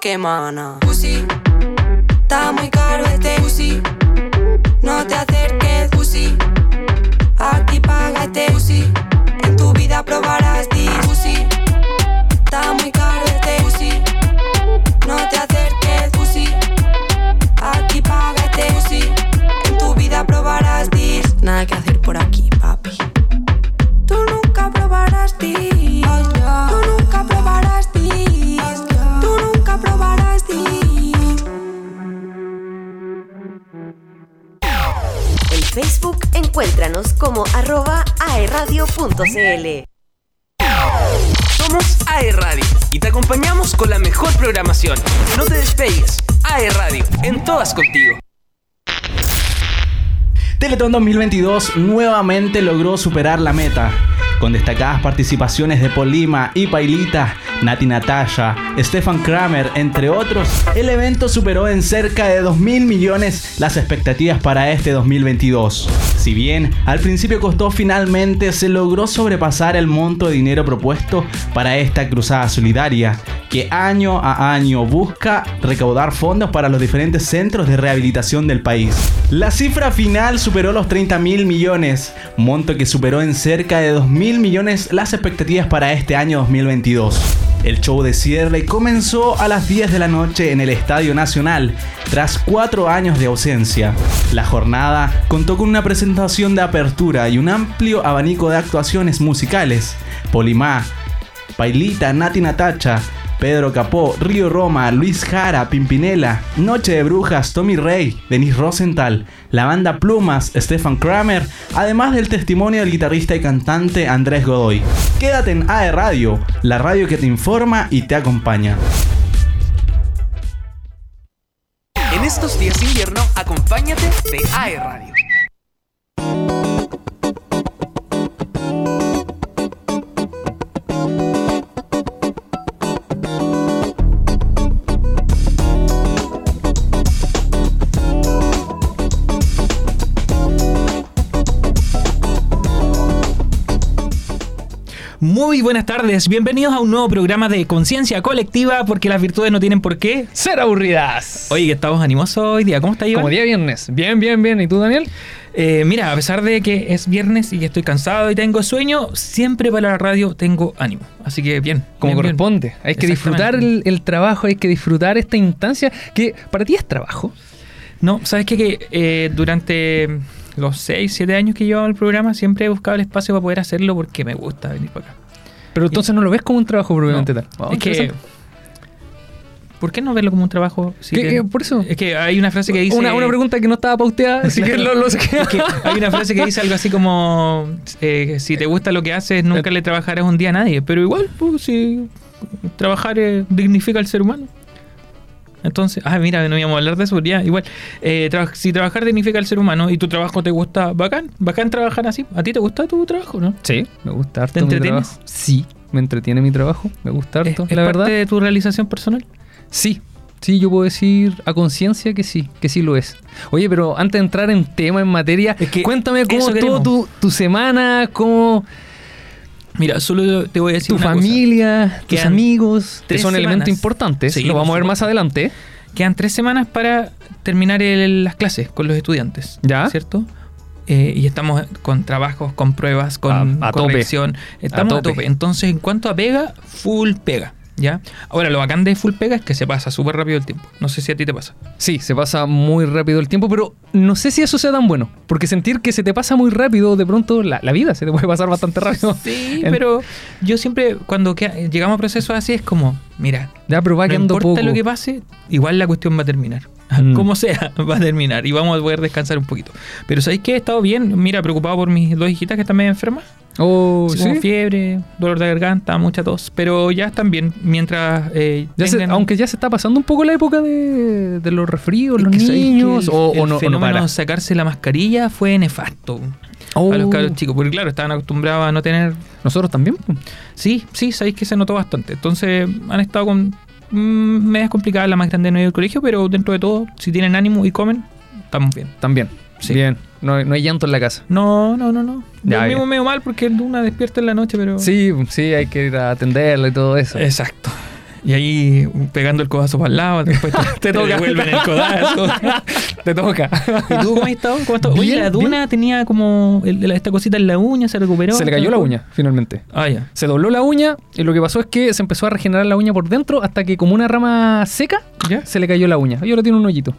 que mana. Pussy, está muy caro este pussy. No te acerques, pussy. Aquí paga este pussy. En tu vida probarás this pussy. Está muy caro este pussy. No te acerques, pussy. Aquí paga este pussy. En tu vida probarás this. Nada que hacer por aquí, papi. Tú nunca probarás this. Facebook encuéntranos como arroba aeradio.cl. Somos AE Radio y te acompañamos con la mejor programación. No te despegues. AE Radio, en todas contigo. Teletón 2022 nuevamente logró superar la meta, con destacadas participaciones de Polima y Pailita, Nati Natalia, Stefan Kramer, entre otros. El evento superó en cerca de 2 mil millones las expectativas para este 2022. Si bien al principio costó, finalmente se logró sobrepasar el monto de dinero propuesto para esta cruzada solidaria, que año a año busca recaudar fondos para los diferentes centros de rehabilitación del país. La cifra final superó los 30 mil millones, monto que superó en cerca de 2 mil millones las expectativas para este año 2022. El show de cierre comenzó a las 10 de la noche en el Estadio Nacional, tras cuatro años de ausencia. La jornada contó con una presentación de apertura y un amplio abanico de actuaciones musicales. Polimá, Pailita, Nati Natacha, Pedro Capó, Río Roma, Luis Jara, Pimpinela, Noche de Brujas, Tommy Rey, Denis Rosenthal, la banda Plumas, Stefan Kramer, además del testimonio del guitarrista y cantante Andrés Godoy. Quédate en AE Radio, la radio que te informa y te acompaña. En estos días de invierno, acompáñate de AE Radio. Muy buenas tardes, bienvenidos a un nuevo programa de Conciencia Colectiva porque las virtudes no tienen por qué. Ser aburridas. Oye, que estamos animosos hoy día, ¿cómo está Iván? Como día viernes. Bien, bien, bien. ¿Y tú, Daniel? Eh, mira, a pesar de que es viernes y que estoy cansado y tengo sueño, siempre para la radio tengo ánimo. Así que bien. Como bien, bien. corresponde. Hay que disfrutar el, el trabajo, hay que disfrutar esta instancia que para ti es trabajo. No, ¿sabes qué? Que eh, durante los 6, 7 años que llevo el programa siempre he buscado el espacio para poder hacerlo porque me gusta venir para acá. Pero entonces no lo ves como un trabajo propiamente No, tal. Es que... ¿Por qué no verlo como un trabajo? Por eso. Es que hay una frase que dice... Una, una pregunta que no estaba pauteada, así que lo, lo. Es que hay una frase que dice algo así como: eh, Si te gusta lo que haces, nunca le trabajarás un día a nadie. Pero igual, pues, si trabajar eh, dignifica al ser humano. Entonces, ah, mira, no íbamos a hablar de eso, ya, igual. Eh, traba- si trabajar dignifica al ser humano y tu trabajo te gusta, bacán, bacán trabajar así. ¿A ti te gusta tu trabajo, no? Sí, me gusta harto ¿Te entretienes? Sí, me entretiene mi trabajo. Me gusta ¿Es, harto, es la parte verdad. de tu realización personal? Sí, sí, yo puedo decir a conciencia que sí, que sí lo es. Oye, pero antes de entrar en tema, en materia, Es que cuéntame cómo queremos. tu, tu semana, cómo Mira, solo te voy a decir tu una cosa. familia, tus Quedan amigos, que son elementos importantes. Sí, lo vamos a ver más adelante. Quedan tres semanas para terminar el- las clases con los estudiantes. ¿Ya? ¿Cierto? Eh, y estamos con trabajos, con pruebas, con A- a tope. corrección. Estamos a tope. tope. Entonces, en cuanto a pega, full pega. ¿Ya? Ahora, lo bacán de full pega es que se pasa súper rápido el tiempo. No sé si a ti te pasa. Sí, se pasa muy rápido el tiempo, pero no sé si eso sea tan bueno. Porque sentir que se te pasa muy rápido, de pronto la, la vida se te puede pasar bastante rápido. Sí, pero yo siempre, cuando que- llegamos a procesos así, es como, mira, Ya, pero va no importa poco. lo que pase, igual la cuestión va a terminar. Mm. Como sea, va a terminar y vamos a poder descansar un poquito. Pero ¿sabéis qué? He estado bien, mira, preocupado por mis dos hijitas que están medio enfermas. Oh, Así sí. como fiebre, dolor de garganta, mucha tos. Pero ya están bien mientras eh, Ya se- tengan- aunque ya se está pasando un poco la época de, de los resfríos, Es los niños, el- o, el o no, o no fenómeno para. de sacarse la mascarilla fue nefasto Oh, a los cabros chicos. Porque claro, estaban acostumbrados a no tener... Nosotros también. Sí, sí, sabéis que se notó bastante. Entonces han estado con... Mm, medias complicadas la más grande de no al colegio, pero dentro de todo, si tienen ánimo y comen, estamos bien. También. Sí. Bien. No, hay- no hay llanto en la casa. No, no, no, no. Ya, Dormimos bien. medio mal porque una despierta en la noche, pero. Sí, sí, hay que ir a atenderla y todo eso. Exacto. Y ahí pegando el codazo para el lado, después te, toca. devuelven el codazo. Te toca. ¿Y tú cómo has estado? ¿Cómo has estado? Oye, Bien, la Duna tenía como el- esta cosita en la uña, se recuperó. Se le cayó la uña, finalmente. Ah, ya. Se dobló la uña y lo que pasó es que se empezó a regenerar la uña por dentro hasta que como una rama seca ¿Ya? se le cayó la uña. Y ahora tiene un hoyito.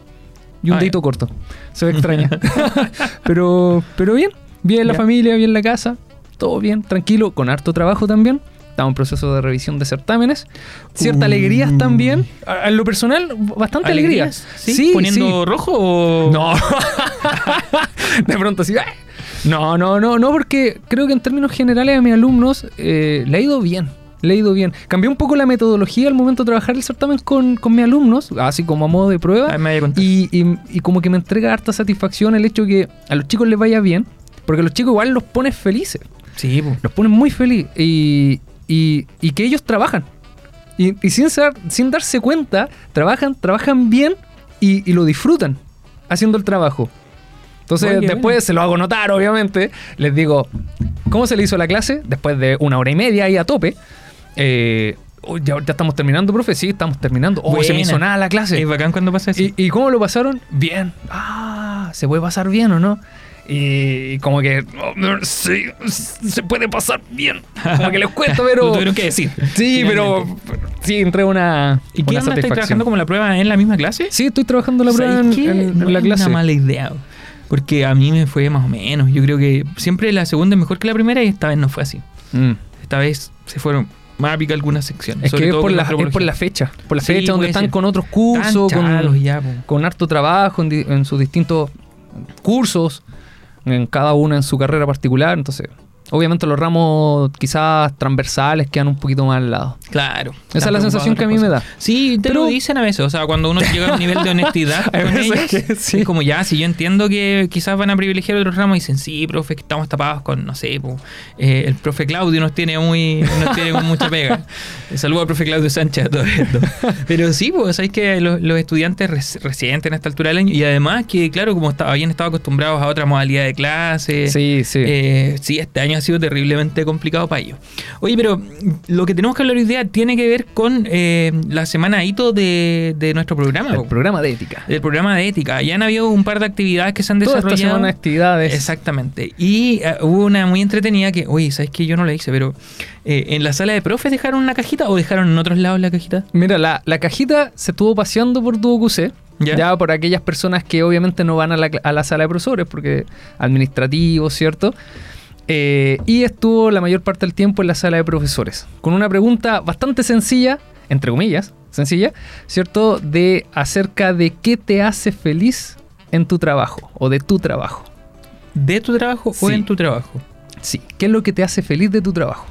Y un Ah, dedito corto. Se ve extraña. pero, pero bien. Bien la familia, bien la casa. Todo bien, tranquilo, con harto trabajo también. Estamos en proceso de revisión de certámenes. Ciertas alegrías también. A- En lo personal, bastante alegrías. ¿Alegrías? ¿Sí? ¿Poniendo rojo o...? No. de pronto así. ¡ah! No, no, no, no, porque creo que en términos generales a mis alumnos eh, le ha ido bien. Le ha ido bien. Cambié un poco la metodología al momento de trabajar el certamen con, con mis alumnos, así como a modo de prueba. Me. Y, y- y como que me entrega harta satisfacción el hecho que a los chicos les vaya bien, porque a los chicos igual los pones felices. Sí, po. Los pones muy felices. Y, y- y que ellos trabajan. Y, y sin, ser- sin darse cuenta, trabajan, trabajan bien y, y lo disfrutan haciendo el trabajo. Entonces, Oye, después bueno. se lo hago notar, obviamente. Les digo, ¿cómo se le hizo la clase? Después de una hora y media ahí a tope. Eh, "Oh, ya, ya estamos terminando, profe. Sí, estamos terminando. Oh, se me hizo nada la clase. Es bacán cuando pasa eso. ¿Y, y cómo lo pasaron? Bien. Ah, ¿se puede pasar bien o no? Y, como que, oh, sí, se puede pasar bien. Como que les cuento, pero... tuvieron que decir. Sí, pero sí, entré una, ¿Y qué onda? ¿Estáis satisfacción. trabajando como la prueba en la misma clase? Sí, estoy trabajando la prueba en, en- No la es clase. una mala idea. Porque a mí me fue más o menos. Yo creo que siempre la segunda es mejor que la primera y esta vez no fue así. Mm. Esta vez se fueron más a picar algunas secciones. Es sobre que es por, la, es por la fecha. Por la Sí, fecha donde están ser. con otros cursos, con, ya, po. con harto trabajo en sus distintos cursos, en cada una en su carrera particular. Entonces, obviamente los ramos quizás transversales quedan un poquito más al lado. Claro. Esa es la sensación que a mí me da. Sí, te Pero- lo dicen a veces. O sea, cuando uno llega a un nivel de honestidad con ellos, que sí. es como ya, si yo entiendo que quizás van a privilegiar otros ramos, dicen, sí, profe, que estamos tapados con, no sé, po, eh, el profe Claudio nos tiene muy, nos tiene con mucha pega. Saludo al profe Claudio Sánchez a todo esto. Pero sí, pues, sabéis que los, los estudiantes reci- recientes en esta altura del año, y además que, claro, como está- habían estado acostumbrados a otra modalidad de clase, Sí, sí. eh, sí, este año ha sido terriblemente complicado para ellos. Oye, pero lo que tenemos que hablar hoy día tiene que ver con eh, la semana hito de, de nuestro programa. el programa de ética. El programa de ética. Ya han habido un par de actividades que se han Toda esta desarrollado. semana de actividades. Exactamente. Y eh, hubo una muy entretenida que, oye, ¿sabes qué? Yo no la hice, pero eh, en la sala de profes dejaron una cajita o dejaron en otros lados la cajita. Mira, la, la cajita se estuvo paseando por tu QC. ¿Ya? Ya. por aquellas personas que obviamente no van a la, a la sala de profesores, porque administrativo, ¿cierto? Eh, y estuvo la mayor parte del tiempo en la sala de profesores. Con una pregunta bastante sencilla, entre comillas, sencilla, ¿cierto? De acerca de qué te hace feliz en tu trabajo o de tu trabajo. ¿De tu trabajo o en tu trabajo? Sí, ¿qué es lo que te hace feliz de tu trabajo?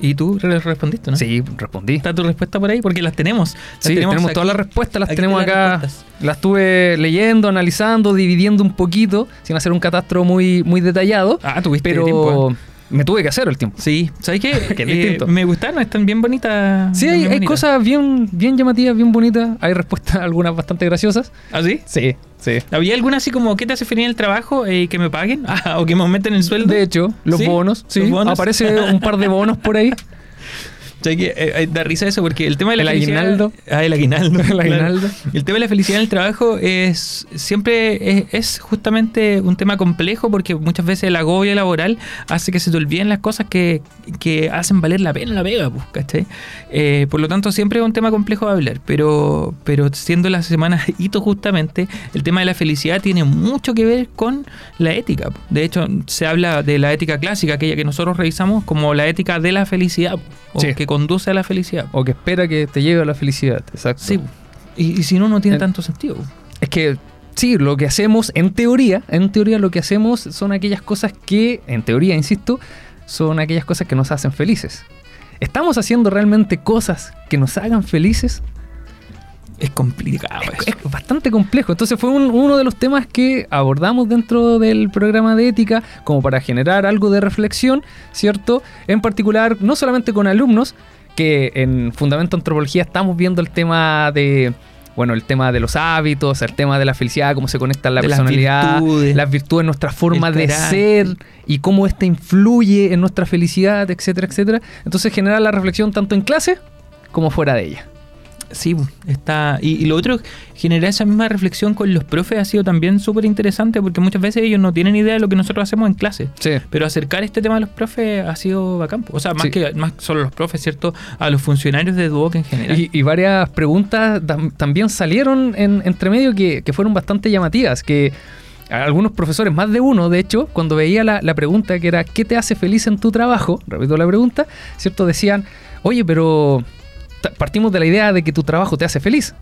Y tú re- respondiste, ¿no? Sí, respondí. ¿Está tu respuesta por ahí? Porque las tenemos. Las Sí, tenemos, todas las respuestas, las tenemos las acá. respuestas. Las estuve leyendo, analizando, dividiendo un poquito, sin hacer un catastro muy, muy detallado. Ah, tuviste pero tiempo. ¿eh? Me tuve que hacer el tiempo. Sí, ¿sabes qué? Que es Eh, distinto. me gustaron, están bien bonitas. Sí, bien hay, hay bonitas. cosas bien, bien llamativas, bien bonitas. Hay respuestas algunas bastante graciosas. ¿Ah, sí? Sí, sí. ¿Había alguna así como qué te hace feliz en el trabajo eh, que me paguen? Ah, o que me aumenten el sueldo. De hecho, los ¿Sí? bonos, sí. ¿Los bonos? Aparece un par de bonos por ahí. ¿Sabes qué? Eh, eh, da risa eso porque el tema de la El felicidad- aguinaldo. Ah, el aguinaldo. El claro. aguinaldo. El tema de la felicidad en el trabajo es siempre es, es justamente un tema complejo porque muchas veces el agobio laboral hace que se te olviden las cosas que, que hacen valer la pena la pega, pues, ¿cachai? Eh, por lo tanto, siempre es un tema complejo de hablar, pero, pero siendo la semana hito justamente, el tema de la felicidad tiene mucho que ver con la ética. po. De hecho, se habla de la ética clásica, aquella que nosotros revisamos, como la ética de la felicidad, o Sí. que conduce a la felicidad. O que espera que te lleve a la felicidad. Exacto. Sí, y, y si no, no tiene tanto sentido. Es que sí, lo que hacemos, en teoría, en teoría lo que hacemos son aquellas cosas que, en teoría, insisto, son aquellas cosas que nos hacen felices. ¿Estamos haciendo realmente cosas que nos hagan felices? Es complicado eso. Es bastante complejo. Entonces fue un- uno de los temas que abordamos dentro del programa de ética como para generar algo de reflexión, ¿cierto? En particular, no solamente con alumnos, que en Fundamento Antropología estamos viendo el tema de... Bueno, el tema de los hábitos, el tema de la felicidad, cómo se conecta la De las personalidad, virtudes. las virtudes, nuestra forma de ser y cómo esta influye en nuestra felicidad, etcétera, etcétera. Entonces genera la reflexión tanto en clase como fuera de ella. Sí, está. Y, y lo otro, generar esa misma reflexión con los profes ha sido también súper interesante porque muchas veces ellos no tienen idea de lo que nosotros hacemos en clase. Sí. Pero acercar este tema a los profes ha sido bacán. O sea, más Sí. que más solo los profes, ¿cierto? A los funcionarios de Duoc en general. Y, y varias preguntas tam- también salieron en, entre medio que, que fueron bastante llamativas, que algunos profesores, más de uno, de hecho, cuando veía la, la pregunta que era ¿qué te hace feliz en tu trabajo? Repito la pregunta, ¿cierto? Decían, oye, pero partimos de la idea de que tu trabajo te hace feliz.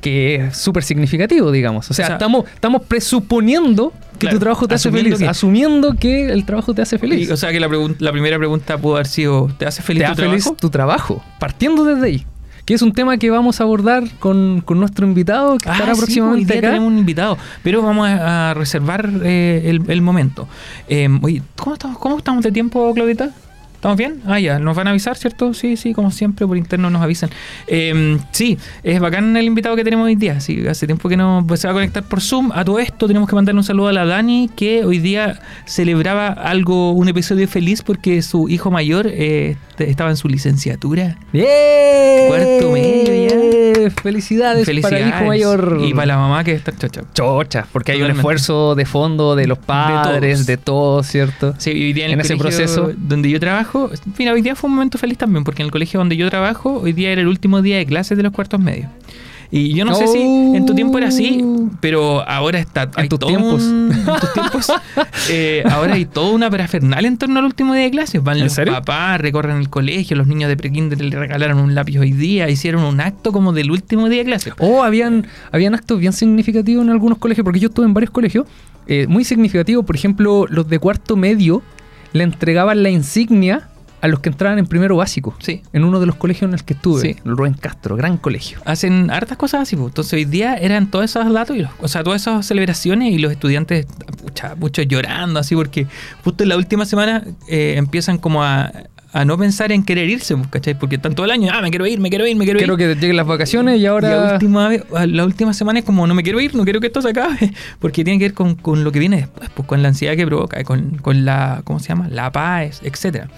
Que es súper significativo, digamos. O sea, O sea, estamos, estamos presuponiendo que Claro, tu trabajo te hace feliz, que- asumiendo que el trabajo te hace feliz. Y, o sea que la, la primera pregunta pudo haber sido, ¿te hace feliz te tu hace feliz trabajo? tu trabajo, partiendo desde ahí. Que es un tema que vamos a abordar con, con nuestro invitado que Ah, estará sí, próximamente hoy día acá. tenemos un invitado, pero vamos a, a reservar eh, el, el momento. Eh, oye, ¿cómo estamos, ¿cómo estamos de tiempo, Claudita? ¿Estamos bien? Ah, ya, nos van a avisar, ¿cierto? Sí, sí, como siempre, por interno nos avisan. Eh, sí, es bacán el invitado que tenemos hoy día. Sí, hace tiempo que no pues, se va a conectar por Zoom. A todo esto tenemos que mandarle un saludo a la Dani, que hoy día celebraba algo, un episodio feliz porque su hijo mayor eh, estaba en su licenciatura. ¡Bien! Cuarto medio ya. Felicidades, para el hijo mayor. Y para la mamá que está chocha. Chocha, porque hay un Totalmente. esfuerzo de fondo de los padres, de todos, ¿cierto? Sí, hoy día en, En el ese proceso. donde yo trabajo, mira, hoy día fue un momento feliz también, porque en el colegio donde yo trabajo, hoy día era el último día de clases de los cuartos medios. Y yo no sé si en tu tiempo era así, pero ahora está. hay tus todo tiempos. un- en tus tiempos. eh, ahora hay toda una parafernalia en torno al último día de clases. Van ¿En los serio? papás, recorren el colegio, los niños de prekinder le regalaron un lápiz hoy día, hicieron un acto como del último día de clases. O habían, habían actos bien significativos en algunos colegios, porque yo estuve en varios colegios, eh, muy significativos. Por ejemplo, los de cuarto medio le entregaban la insignia a los que entraban en primero básico. Sí. En uno de los colegios en el que estuve, Sí. Rubén Castro, gran colegio. hacen hartas cosas así. pues. Entonces hoy día eran todos esos datos, y los- o sea, todas esas celebraciones y los estudiantes, pucha, muchos llorando así porque justo en la última semana eh, empiezan como a, a no pensar en querer irse, pues, ¿cachai? Porque están todo el año, ah, me quiero ir, me quiero ir, me quiero, Quiero ir. que lleguen las vacaciones y Y la ahora... última, vez- a la última semana es como, no me quiero ir, no quiero que esto se acabe, porque tiene que ver con, con lo que viene después, pues con la ansiedad que provoca, con, con la, ¿cómo se llama? La paz, etcétera.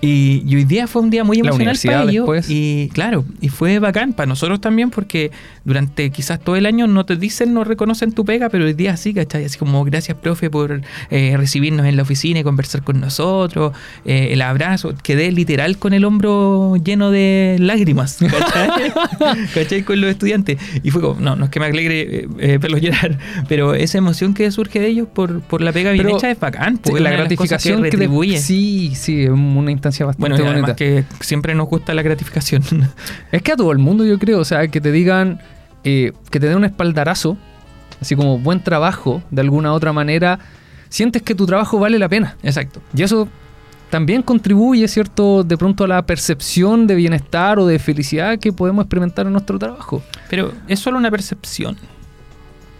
Y, y hoy día fue un día muy emocional para ellos. Y claro, y fue bacán para nosotros también, porque durante quizás todo el año no te dicen, no reconocen tu pega, pero hoy día sí, ¿cachai? Así como, gracias, profe, por eh, recibirnos en la oficina y conversar con nosotros, eh, el abrazo. Quedé literal con el hombro lleno de lágrimas, ¿cachai? ¿cachai? Con los estudiantes. Y fue como, no, no es que me alegre eh, eh, verlos llorar, pero esa emoción que surge de ellos por, por la pega bien Pero, hecha es bacán. Porque la de gratificación que, de- retribuye. sí, sí, una instancia bastante Bueno, y bonita. además que siempre nos gusta la gratificación. Es que a todo el mundo yo creo, o sea, que te digan, eh, que te den un espaldarazo, así como buen trabajo, de alguna otra manera, sientes que tu trabajo vale la pena. Exacto. Y eso también contribuye, ¿cierto?, de pronto a la percepción de bienestar o de felicidad que podemos experimentar en nuestro trabajo. Pero ¿es solo una percepción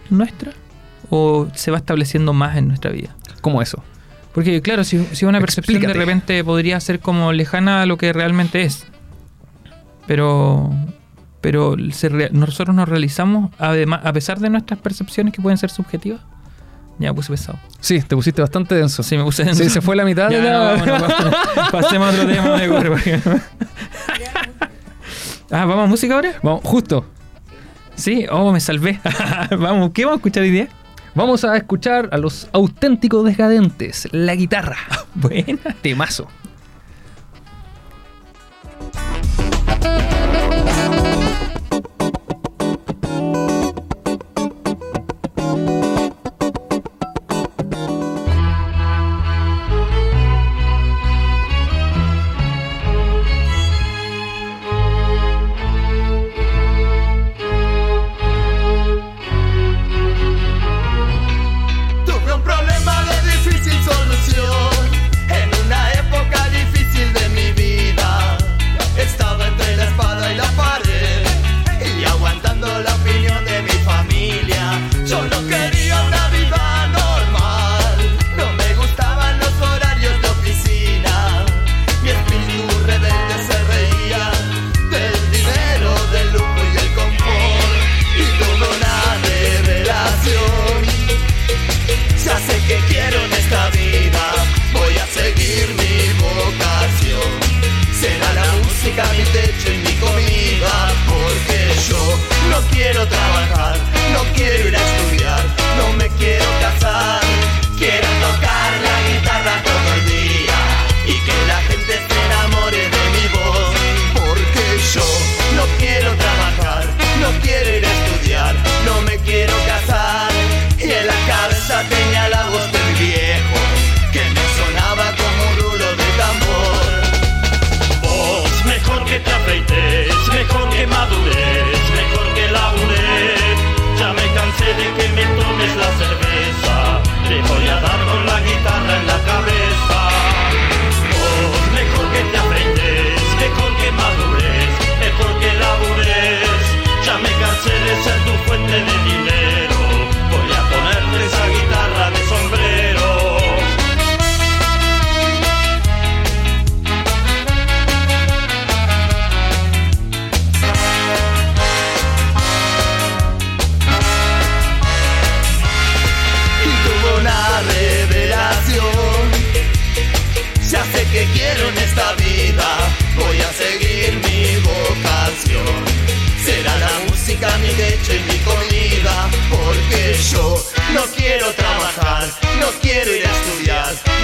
nuestra? ¿O se va estableciendo más en nuestra vida? Como eso. Porque claro, si, si una percepción Explícate. de repente podría ser como lejana a lo que realmente es. Pero pero se rea- nosotros nos realizamos además, a pesar de nuestras percepciones que pueden ser subjetivas. Ya puse pesado. Sí, te pusiste bastante denso. Sí, me puse Sí, se fue la mitad Ya, de la... no, vámonos. Pasemos a otro tema de corre, Ah, ¿vamos a música ahora? Vamos, justo. Sí, oh, me salvé. vamos, ¿qué vamos a escuchar hoy día? Vamos a escuchar a los auténticos decadentes, la guitarra. Buena. Temazo.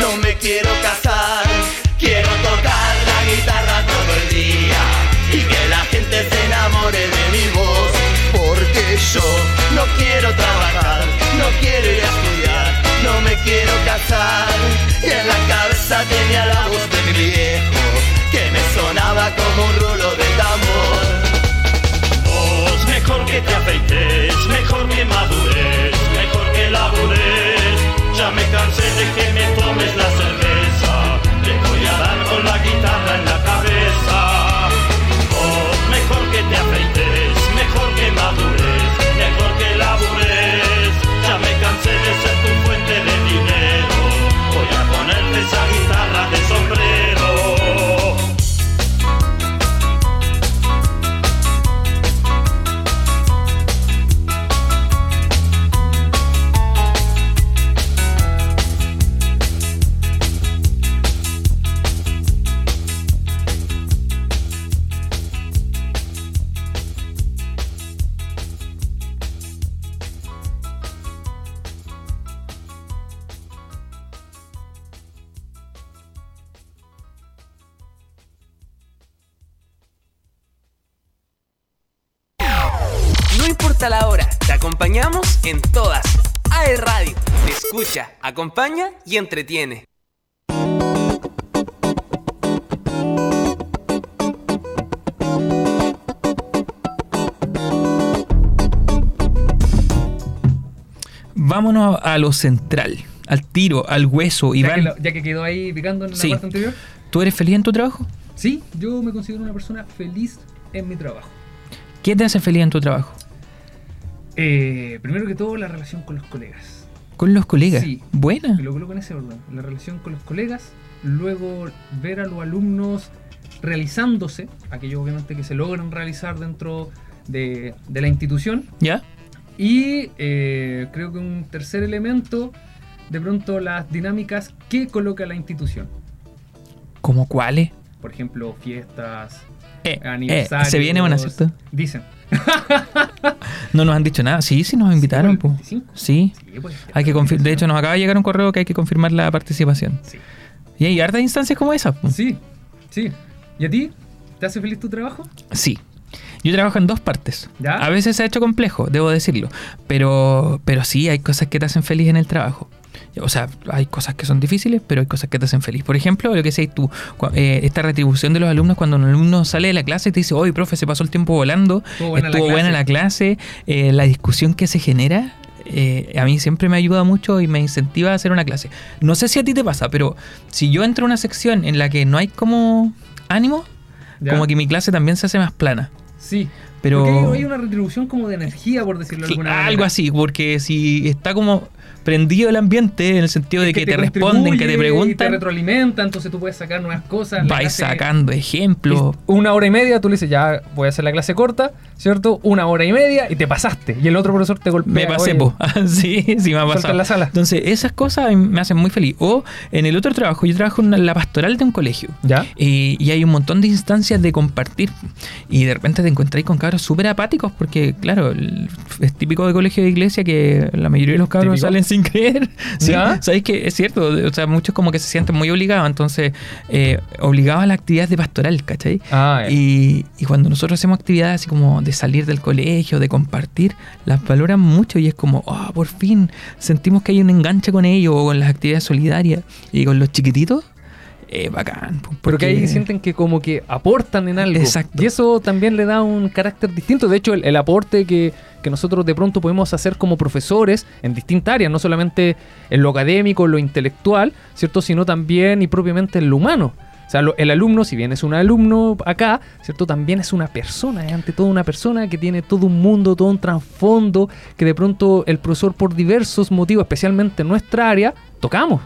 No me quiero casar, quiero tocar la guitarra todo el día y que la gente se enamore de mi voz, porque yo no quiero trabajar, no quiero ir a estudiar, no me quiero casar y en la cabeza tenía la voz de mi viejo que me sonaba como un rulo de tambor. Vos mejor que te afeites, mejor que madures, mejor que labures. Me cansé de que me tomes la cerveza, te voy a dar con la guitarra en la acompaña y entretiene. Vámonos a lo central, al tiro, al hueso. Ya que, Iván, lo- ya que quedó ahí picando en Sí. la parte anterior. ¿tú eres feliz en tu trabajo? Sí, yo me considero una persona feliz en mi trabajo. ¿Qué te hace feliz en tu trabajo? Eh, primero que todo, la relación con los colegas. Con los colegas. Sí. Buena. Y lo coloco en ese orden. La relación con los colegas, luego ver a los alumnos realizándose, aquellos obviamente que se logran realizar dentro de, de la institución. ¿Ya? Y eh, creo que un tercer elemento, de pronto las dinámicas que coloca la institución. ¿Cómo cuáles? Por ejemplo, fiestas, Eh, eh, aniversarios. se viene una, ¿cierto? Dicen. No nos han dicho nada. Sí, sí nos invitaron. Sí, 25. Sí. Sí, pues, Hay que confir- de hecho, nos acaba de llegar un correo que hay que confirmar la participación. Sí. Y hay hartas instancias como esas. po. Sí, sí. ¿Y a ti? ¿Te hace feliz tu trabajo? Sí. Yo trabajo en dos partes. ¿Ya? A veces se ha hecho complejo, debo decirlo. Pero, pero sí, hay cosas que te hacen feliz en el trabajo. O sea, hay cosas que son difíciles, pero hay cosas que te hacen feliz. Por ejemplo, lo que decís tú, eh, esta retribución de los alumnos cuando un alumno sale de la clase y te dice, oye, profe, se pasó el tiempo volando, Estuvo buena la buena clase". la clase, eh, la discusión que se genera. eh, a mí siempre me ayuda mucho y me incentiva a hacer una clase. No sé si a ti te pasa, pero si yo entro a una sección en la que no hay como ánimo, ¿Ya? como que mi clase también se hace más plana. Sí. Pero- Porque hay una retribución como de energía, por decirlo de alguna manera. Algo así, porque si está como prendido el ambiente, en el sentido de que, te, responden, que te y te preguntan, retroalimenta, entonces tú puedes sacar nuevas cosas. vais sacando ejemplos. Una hora y media, tú le dices, ya voy a hacer la clase corta, ¿cierto? Una hora y media y te pasaste. Y el otro profesor te golpea. Me pasé, po. sí, sí me ha pasado. en la sala. Entonces, esas cosas me hacen muy feliz. O en el otro trabajo, yo trabajo en la pastoral de un colegio. ¿Ya? Y, y hay un montón de instancias de compartir. Y de repente te encontráis con cabros súper apáticos, porque, claro, es típico de colegio de iglesia que la mayoría de los cabros Típico. salen sin creer. Sí, sabéis que es cierto. O sea, muchos como que se sienten muy obligados. Entonces, eh, obligados a la actividad de pastoral, ¿cachai? Ah. Y, y cuando nosotros hacemos actividades así como de salir del colegio, de compartir, las valoran mucho y es como, oh, por fin sentimos que hay un enganche con ellos o con las actividades solidarias y con los chiquititos. Eh, bacán. po, Pero que porque- ahí sienten que como que aportan en algo. Exacto. Y eso también le da un carácter distinto. De hecho, el, el aporte que, que nosotros de pronto podemos hacer como profesores en distintas áreas, no solamente en lo académico, en lo intelectual, ¿cierto? Sino también y propiamente en lo humano. O sea, lo- el alumno, si bien es un alumno acá, ¿cierto? También es una persona, es ante todo una persona que tiene todo un mundo, todo un trasfondo, que de pronto el profesor por diversos motivos, especialmente en nuestra área, tocamos.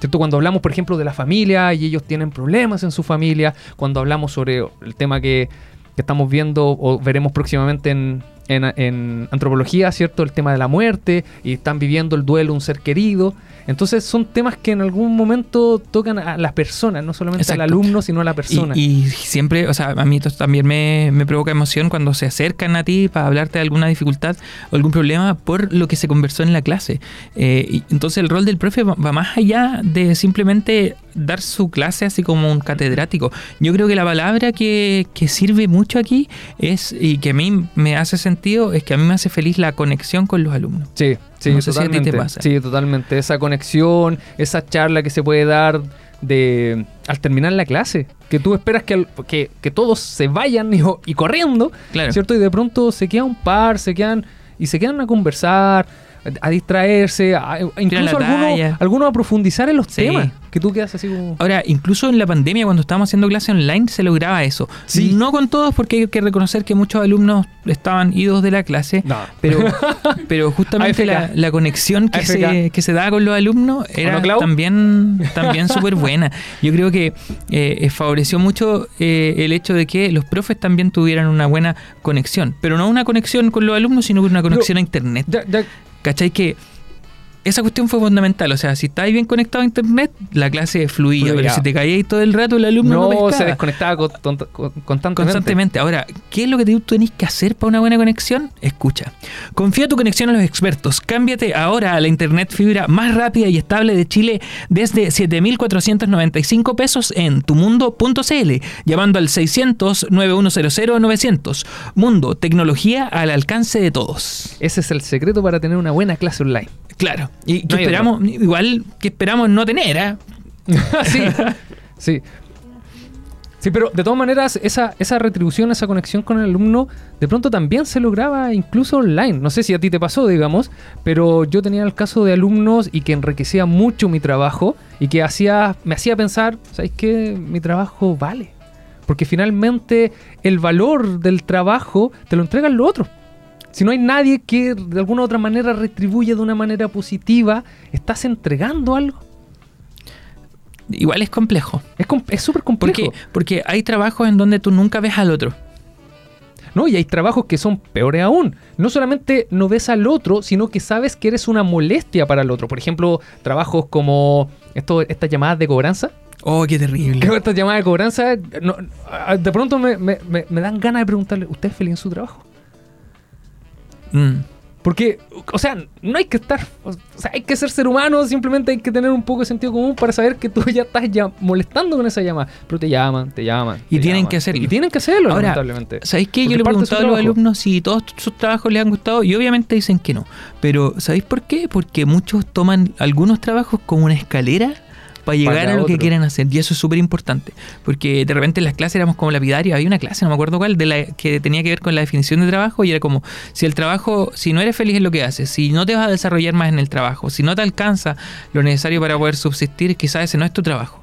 ¿Cierto? Cuando hablamos, por ejemplo, de la familia y ellos tienen problemas en su familia, cuando hablamos sobre el tema que, estamos viendo o veremos próximamente en, en, en antropología, ¿cierto? El tema de la muerte y están viviendo el duelo un ser querido. Entonces son temas que en algún momento tocan a las personas, no solamente al alumno, sino a la persona. Y, y siempre, o sea, a mí esto también me, me provoca emoción cuando se acercan a ti para hablarte de alguna dificultad o algún problema por lo que se conversó en la clase. Eh, y entonces el rol del profe va, va más allá de simplemente dar su clase así como un catedrático. Yo creo que la palabra que, que sirve mucho aquí es, y que a mí me hace sentido, es que a mí me hace feliz la conexión con los alumnos. Sí, sí, No sé si a ti te totalmente. pasa. Sí, totalmente. Esa conexión, esa charla que se puede dar de al terminar la clase, que tú esperas que, al- que, que todos se vayan y, y corriendo, Claro. ¿cierto? Y de pronto se queda un par, se quedan y se quedan a conversar, a distraerse, a, incluso algunos, algunos a profundizar en los Sí. temas, que tú quedas así como... Ahora, incluso en la pandemia, cuando estábamos haciendo clase online, se lograba eso. Sí. No con todos, porque hay que reconocer que muchos alumnos estaban idos de la clase. No. Pero, pero justamente la, la conexión que AFK. se, que se daba con los alumnos era también, también súper buena. Yo creo que eh, eh, favoreció mucho eh, el hecho de que los profes también tuvieran una buena conexión. Pero no una conexión con los alumnos, sino una conexión a Internet. Ya, ya, ¿Cachai? Que esa cuestión fue fundamental. O sea, si estáis bien conectado a internet, la clase fluía. Fluía. Pero si te caíais todo el rato, el alumno no, no, se desconectaba con- con- con- constantemente. Constantemente. Ahora, ¿qué es lo que tú tenés que hacer para una buena conexión? Escucha. Confía tu conexión a los expertos. Cámbiate ahora a la internet fibra más rápida y estable de Chile desde 7.495 pesos en tumundo.cl, llamando al 600-9100-900. Mundo, tecnología al alcance de todos. Ese es el secreto para tener una buena clase online. Claro. Y que No esperamos, igual que esperamos no tener, ¿ah? sí, sí. Sí, pero de todas maneras, esa, esa retribución, esa conexión con el alumno, de pronto también se lograba incluso online. No sé si a ti te pasó, digamos, pero yo tenía el caso de alumnos y que enriquecía mucho mi trabajo y que hacía, me hacía pensar, ¿sabes qué? Mi trabajo vale. Porque finalmente el valor del trabajo te lo entregan los otros. Si no hay nadie que de alguna u otra manera retribuye de una manera positiva, estás entregando algo. Igual es complejo. Es súper complejo. Porque, porque hay trabajos en donde tú nunca ves al otro. No, y hay trabajos que son peores aún. No solamente no ves al otro, sino que sabes que eres una molestia para el otro. Por ejemplo, trabajos como esto, estas llamadas de cobranza. Oh, qué terrible. Estas llamadas de cobranza, no, de pronto me, me- me- me dan ganas de preguntarle, ¿usted es feliz en su trabajo? Mm. Porque, o sea, no hay que estar, o sea, hay que ser ser humano, simplemente hay que tener un poco de sentido común para saber que tú ya estás ya molestando con esa llamada. Pero te llaman, te llaman. Y te tienen llaman. que hacerlo. Y tienen que hacerlo, Ahora, lamentablemente. ¿Sabéis qué? Yo le he preguntado a los alumnos si todos sus trabajos les han gustado y obviamente dicen que no. Pero ¿sabéis por qué? Porque muchos toman algunos trabajos como una escalera para llegar Para a lo que quieren hacer. Y eso es súper importante. Porque de repente en las clases éramos como lapidarios. Había una clase, no me acuerdo cuál, de la, que tenía que ver con la definición de trabajo y era como, si el trabajo, si no eres feliz en lo que haces, si no te vas a desarrollar más en el trabajo, si no te alcanza lo necesario para poder subsistir, quizás ese no es tu trabajo.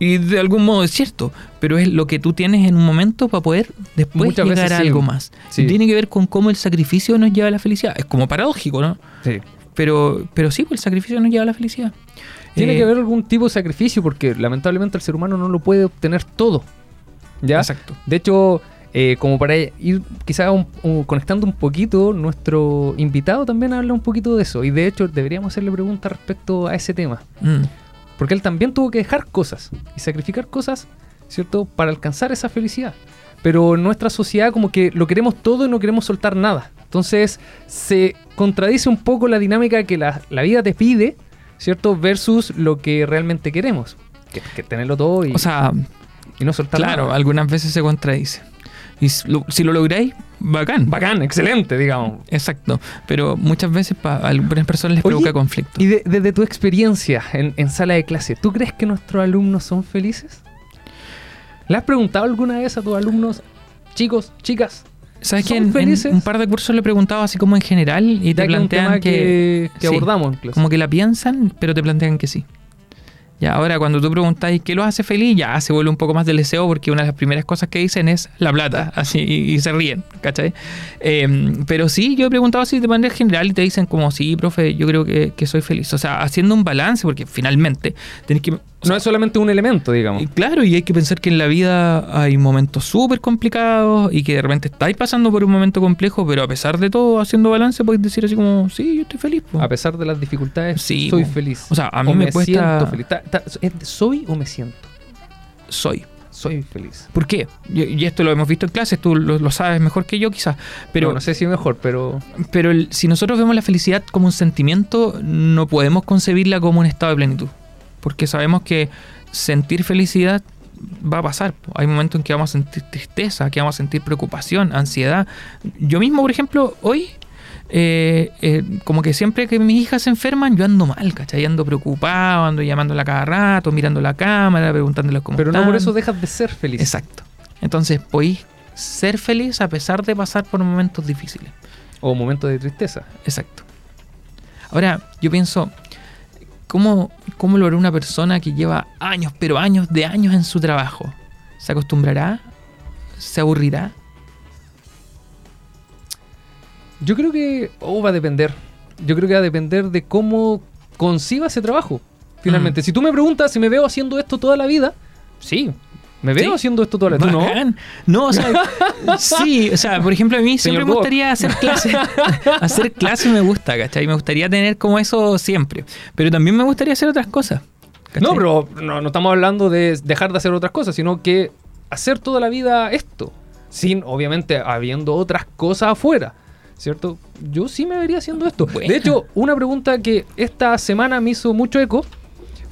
Y de algún modo es cierto, pero es lo que tú tienes en un momento para poder después Muchas llegar veces a sí. algo más. Sí. Tiene que ver con cómo el sacrificio nos lleva a la felicidad. Es como paradójico, ¿no? Sí. Pero, pero sí, pues el sacrificio nos lleva a la felicidad. Tiene Eh, que haber algún tipo de sacrificio porque lamentablemente el ser humano no lo puede obtener todo. ¿Ya? Exacto. De hecho, eh, como para ir quizás conectando un poquito, nuestro invitado también habla un poquito de eso. Y de hecho deberíamos hacerle preguntas respecto a ese tema. Mm. Porque él también tuvo que dejar cosas y sacrificar cosas, ¿cierto? Para alcanzar esa felicidad. Pero en nuestra sociedad como que lo queremos todo y no queremos soltar nada. Entonces se contradice un poco la dinámica que la, la vida te pide, ¿cierto? Versus lo que realmente queremos. Que, que tenerlo todo y, O sea, y no soltar claro, nada. algunas veces se contradice. Y si lo, si lo lográis, bacán. Bacán, excelente, digamos. Exacto. Pero muchas veces para algunas personas les Oye, provoca conflicto. Y de- desde tu experiencia en, en sala de clase, ¿tú crees que nuestros alumnos son felices? ¿Le has preguntado alguna vez a tus alumnos, chicos, chicas? ¿Sabes ¿son que en, un par de cursos le he preguntado así como en general y te plantean que, que, que sí, abordamos en clase. como que la piensan, pero te plantean que sí. Ya, ahora cuando tú preguntáis qué los hace feliz, ya se vuelve un poco más del deseo porque una de las primeras cosas que dicen es la plata, así, y, y se ríen, ¿cachai? Eh, pero sí, yo he preguntado así de manera general y te dicen como, sí, profe, yo creo que, que soy feliz. O sea, haciendo un balance, porque finalmente tenés que no es solamente un elemento, digamos. Claro, y hay que pensar que en la vida hay momentos súper complicados y que de repente estáis pasando por un momento complejo, pero a pesar de todo, haciendo balance, podéis decir así como, sí, yo estoy feliz. po". A pesar de las dificultades, Sí, soy po. feliz. O sea, a mí O me cuesta- siento feliz. Ta- ta- ¿es de ¿Soy o me siento? Soy. Soy feliz. ¿Por qué? Y, y esto lo hemos visto en clases, tú lo, lo sabes mejor que yo quizás, pero, no, no sé si mejor, pero pero el- si nosotros vemos la felicidad como un sentimiento, no podemos concebirla como un estado de plenitud, porque sabemos que sentir felicidad va a pasar. Hay momentos en que vamos a sentir tristeza, que vamos a sentir preocupación, ansiedad. Yo mismo, por ejemplo, hoy, eh, eh, como que siempre que mis hijas se enferman, yo ando mal, ¿cachai? Ando preocupado, ando llamándola cada rato, mirando la cámara, preguntándoles cómo pero no están. por eso dejas de ser feliz. Exacto. Entonces, podéis ser feliz a pesar de pasar por momentos difíciles. O momentos de tristeza. Exacto. Ahora, yo pienso, ¿cómo, ¿cómo lo hará una persona que lleva años, pero años de años en su trabajo? ¿Se acostumbrará? ¿Se aburrirá? Yo creo que oh, va a depender. Yo creo que va a depender de cómo conciba ese trabajo. Finalmente, Mm. si tú me preguntas si me veo haciendo esto toda la vida, sí, me veo Sí. haciendo esto toda la. ¿Tú no? No, o sea, sí, o sea, por ejemplo, a mí siempre me gustaría hacer clases. hacer clases me gusta, ¿cachai? Me gustaría tener como eso siempre. Pero también me gustaría hacer otras cosas. ¿cachai? No, pero no, no estamos hablando de dejar de hacer otras cosas, sino que hacer toda la vida esto, sin obviamente habiendo otras cosas afuera, ¿cierto? Yo sí me vería haciendo esto. De hecho, una pregunta que esta semana me hizo mucho eco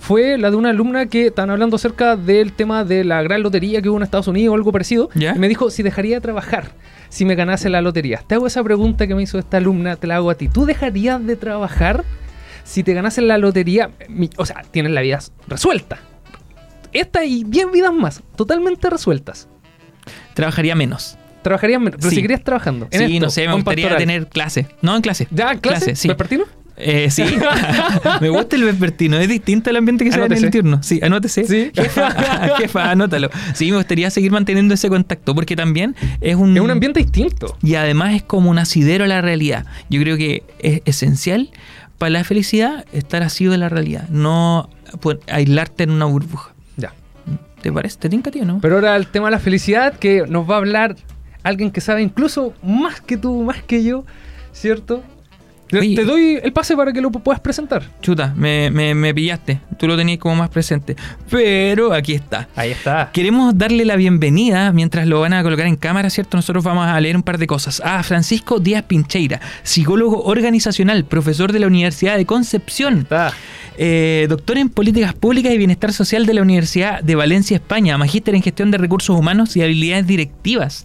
fue la de una alumna que estaban hablando acerca del tema de la gran lotería que hubo en Estados Unidos o algo parecido. ¿Ya? Y me dijo si dejaría de trabajar si me ganase la lotería. Te hago esa pregunta que me hizo esta alumna, te la hago a ti. ¿Tú dejarías de trabajar si te ganases la lotería? Mi- O sea, tienes la vida resuelta. Esta y 10 vidas más, totalmente resueltas. Trabajaría menos. Trabajarías menos, pero Sí. seguirías trabajando. en sí, esto, no sé, me gustaría pastoral. tener clase. No, en clase. ¿Ya, clase? Clase, sí. ¿Vespertino? Eh, sí, me gusta el vespertino, es distinto al ambiente que se da en el turno. Sí, anótese. Sí. Jefa, jefa, anótalo. Sí, me gustaría seguir manteniendo ese contacto porque también es un... Es un ambiente distinto. Y además es como un asidero a la realidad. Yo creo que es esencial para la felicidad estar asido de la realidad, no pues, aislarte en una burbuja. Ya. ¿Te parece? ¿Te tinca, tío, no? Pero ahora el tema de la felicidad, que nos va a hablar alguien que sabe incluso más que tú, más que yo, ¿cierto? Te, Oye. te doy el pase para que lo puedas presentar. Chuta, me, me, me pillaste. Tú lo tenías como más presente. Pero aquí está. Ahí está. Queremos darle la bienvenida mientras lo van a colocar en cámara, ¿cierto? Nosotros vamos a leer un par de cosas. A Francisco Díaz Pincheira, psicólogo organizacional, profesor de la Universidad de Concepción, Está. eh, doctor en políticas públicas y bienestar social de la Universidad de Valencia, España, magíster en gestión de recursos humanos y habilidades directivas,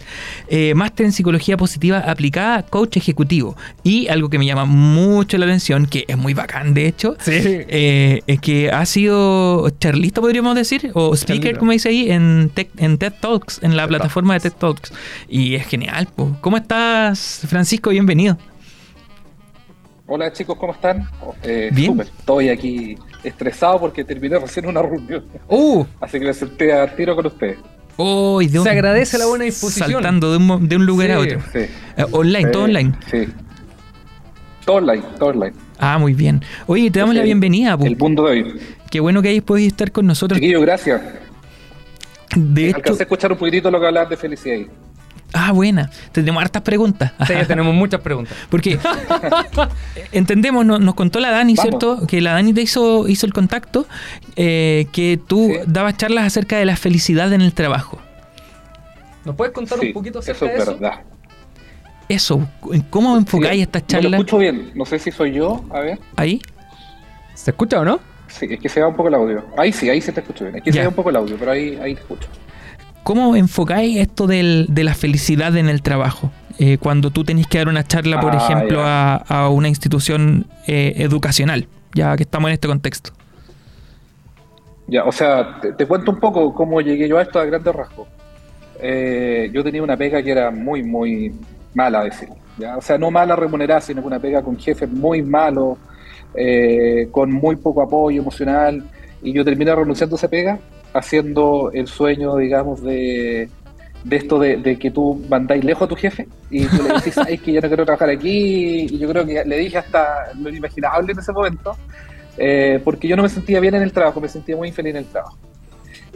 eh, máster en psicología positiva aplicada, coach ejecutivo. Y algo que me llama mucho la atención, que es muy bacán de hecho, Sí. eh, es que ha sido charlista, podríamos decir, o speaker, Charlito. como dice ahí, en, Tech- en TED Talks, en la TED plataforma de TED Talks. Y es genial, po. ¿Cómo estás, Francisco? Bienvenido. Hola chicos, ¿cómo están? Eh, Bien. Estoy aquí estresado porque terminé recién una reunión, Uh, así que me senté a tiro con ustedes. Oh, Se agradece la buena disposición. Saltando de un, de un lugar a otro. Sí. Eh, online, todo online. Sí. Todo online, todo online. Ah, muy bien. Oye, te damos la El- bienvenida. El mundo de hoy. Qué bueno que hayas podido estar con nosotros. Chiquillo, gracias. De hecho, Alcancé a escuchar un poquitito lo que hablabas de felicidad ahí. ah, buena. Tenemos hartas preguntas. sí, tenemos muchas preguntas. Porque entendemos, no- nos contó la Dani, Vamos. ¿cierto? Que la Dani te hizo, hizo el contacto, eh, que tú Sí. dabas charlas acerca de la felicidad en el trabajo. ¿Nos puedes contar Sí, un poquito eso acerca es de eso? verdad. Eso, ¿cómo enfocáis Sí, estas No lo charlas escucho bien, no sé si soy yo, a ver. ahí? ¿Se escucha o no? Sí, es que se va un poco el audio. Ahí sí, ahí se te escucho bien. Es que Ya. se va un poco el audio, pero ahí, ahí te escucho. ¿Cómo enfocáis esto del- de la felicidad en el trabajo? Eh, cuando tú tenés que dar una charla, por Ah, ejemplo, a, a una institución eh, educacional, ya que estamos en este contexto. Ya, o sea, te, te cuento un poco cómo llegué yo a esto a grandes rasgos. Eh, yo tenía una pega que era muy, muy mala, decir. ¿ya? O sea, no mala remunerada, sino que una pega con jefes muy malos, eh, con muy poco apoyo emocional. Y yo terminé renunciando a esa pega, haciendo el sueño, digamos, de, de esto de, que tú mandáis lejos a tu jefe y tú le decís, es que yo no quiero trabajar aquí. Y yo creo que le dije hasta lo inimaginable en ese momento. eh, porque yo no me sentía bien en el trabajo, me sentía muy infeliz en el trabajo.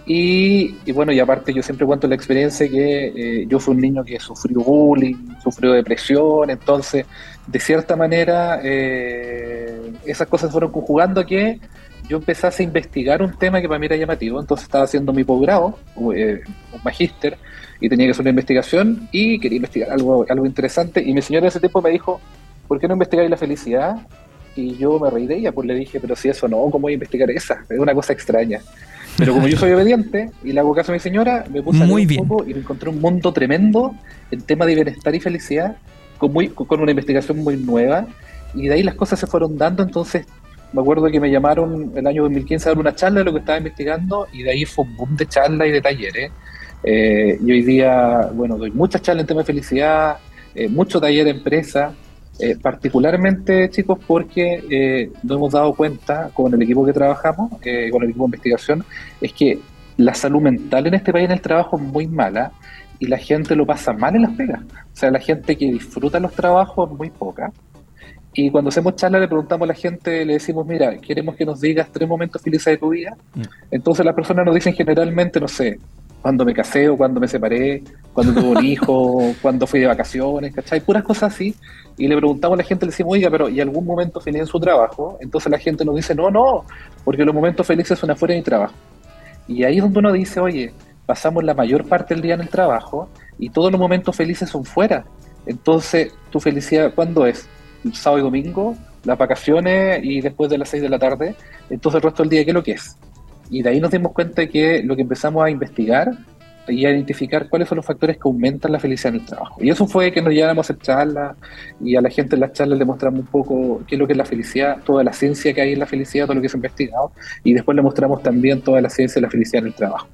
Y, bueno, y aparte yo siempre cuento la experiencia que eh, yo fui un niño que sufrió bullying, sufrió depresión, entonces de cierta manera eh, esas cosas fueron conjugando que yo empezase a investigar un tema que para mí era llamativo, entonces estaba haciendo mi posgrado, eh, un magíster, y tenía que hacer una investigación y quería investigar algo, algo interesante y mi señora ese tiempo me dijo, ¿por qué no investigáis la felicidad? Y yo me reí de ella, pues le dije, pero si eso no, ¿cómo voy a investigar esa? Es una cosa extraña. Pero como yo soy obediente y le hago caso a mi señora, me puse Muy a leer bien. un poco y me encontré un mundo tremendo en tema de bienestar y felicidad, con, muy, con una investigación muy nueva. Y de ahí las cosas se fueron dando, entonces me acuerdo que me llamaron el año 2015 a dar una charla de lo que estaba investigando y de ahí fue un boom de charlas y de talleres. Eh, y hoy día, bueno, doy muchas charlas en tema de felicidad, eh, mucho taller de empresa, eh, particularmente, chicos, porque eh, nos hemos dado cuenta con el equipo que trabajamos, eh, con el equipo de investigación, es que la salud mental en este país en el trabajo es muy mala y la gente lo pasa mal en las pegas. O sea, la gente que disfruta los trabajos es muy poca. Y cuando hacemos charlas le preguntamos a la gente, le decimos, mira, queremos que nos digas tres momentos felices de tu vida. Entonces las personas nos dicen generalmente, no sé, cuando me casé o cuando me separé, cuando tuve un hijo, cuando fui de vacaciones, ¿cachai? Puras cosas así. Y le preguntamos a la gente, le decimos, oiga, pero ¿y algún momento feliz en su trabajo? Entonces la gente nos dice, no, no, porque los momentos felices son afuera de mi trabajo. Y ahí es donde uno dice, oye, pasamos la mayor parte del día en el trabajo y todos los momentos felices son fuera. Entonces, ¿tu felicidad cuándo es? Sábado y domingo, las vacaciones y después de las 6 de la tarde. Entonces, el resto del día, ¿qué es lo que es? Y de ahí nos dimos cuenta de que lo que empezamos a investigar y a identificar cuáles son los factores que aumentan la felicidad en el trabajo. Y eso fue que nos lleváramos a hacer charlas y a la gente en las charlas le mostramos un poco qué es lo que es la felicidad, toda la ciencia que hay en la felicidad, todo lo que se ha investigado, y después le mostramos también toda la ciencia de la felicidad en el trabajo.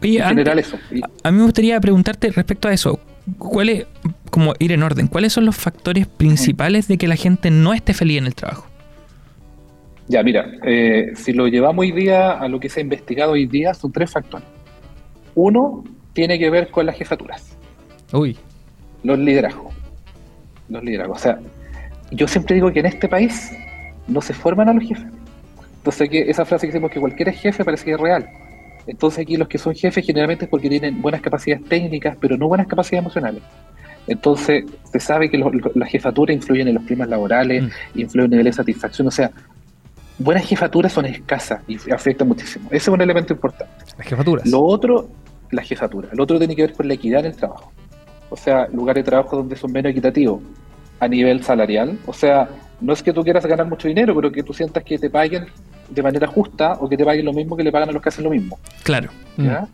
Oye, En antes- general eso. A mí me gustaría preguntarte respecto a eso. ¿Cuál es, como ir en orden, cuáles son los factores principales de que la gente no esté feliz en el trabajo? Ya, mira, eh, si lo llevamos hoy día a lo que se ha investigado hoy día, son tres factores. Uno tiene que ver con las jefaturas, Uy, los liderazgos. Los liderazgos. O sea, yo siempre digo que en este país no se forman a los jefes. Entonces, que esa frase que decimos que cualquier es jefe parece que es real. Entonces, aquí los que son jefes generalmente es porque tienen buenas capacidades técnicas, pero no buenas capacidades emocionales. Entonces, se sabe que las jefaturas influyen en los climas laborales, influyen en el nivel de satisfacción. O sea, buenas jefaturas son escasas y afectan muchísimo. Ese es un elemento importante. las jefaturas. Lo otro, la jefatura. Lo otro tiene que ver con la equidad en el trabajo. O sea, lugares de trabajo donde son menos equitativos a nivel salarial. O sea, no es que tú quieras ganar mucho dinero, pero que tú sientas que te paguen de manera justa o que te paguen lo mismo que le pagan a los que hacen lo mismo. Claro. ¿ya?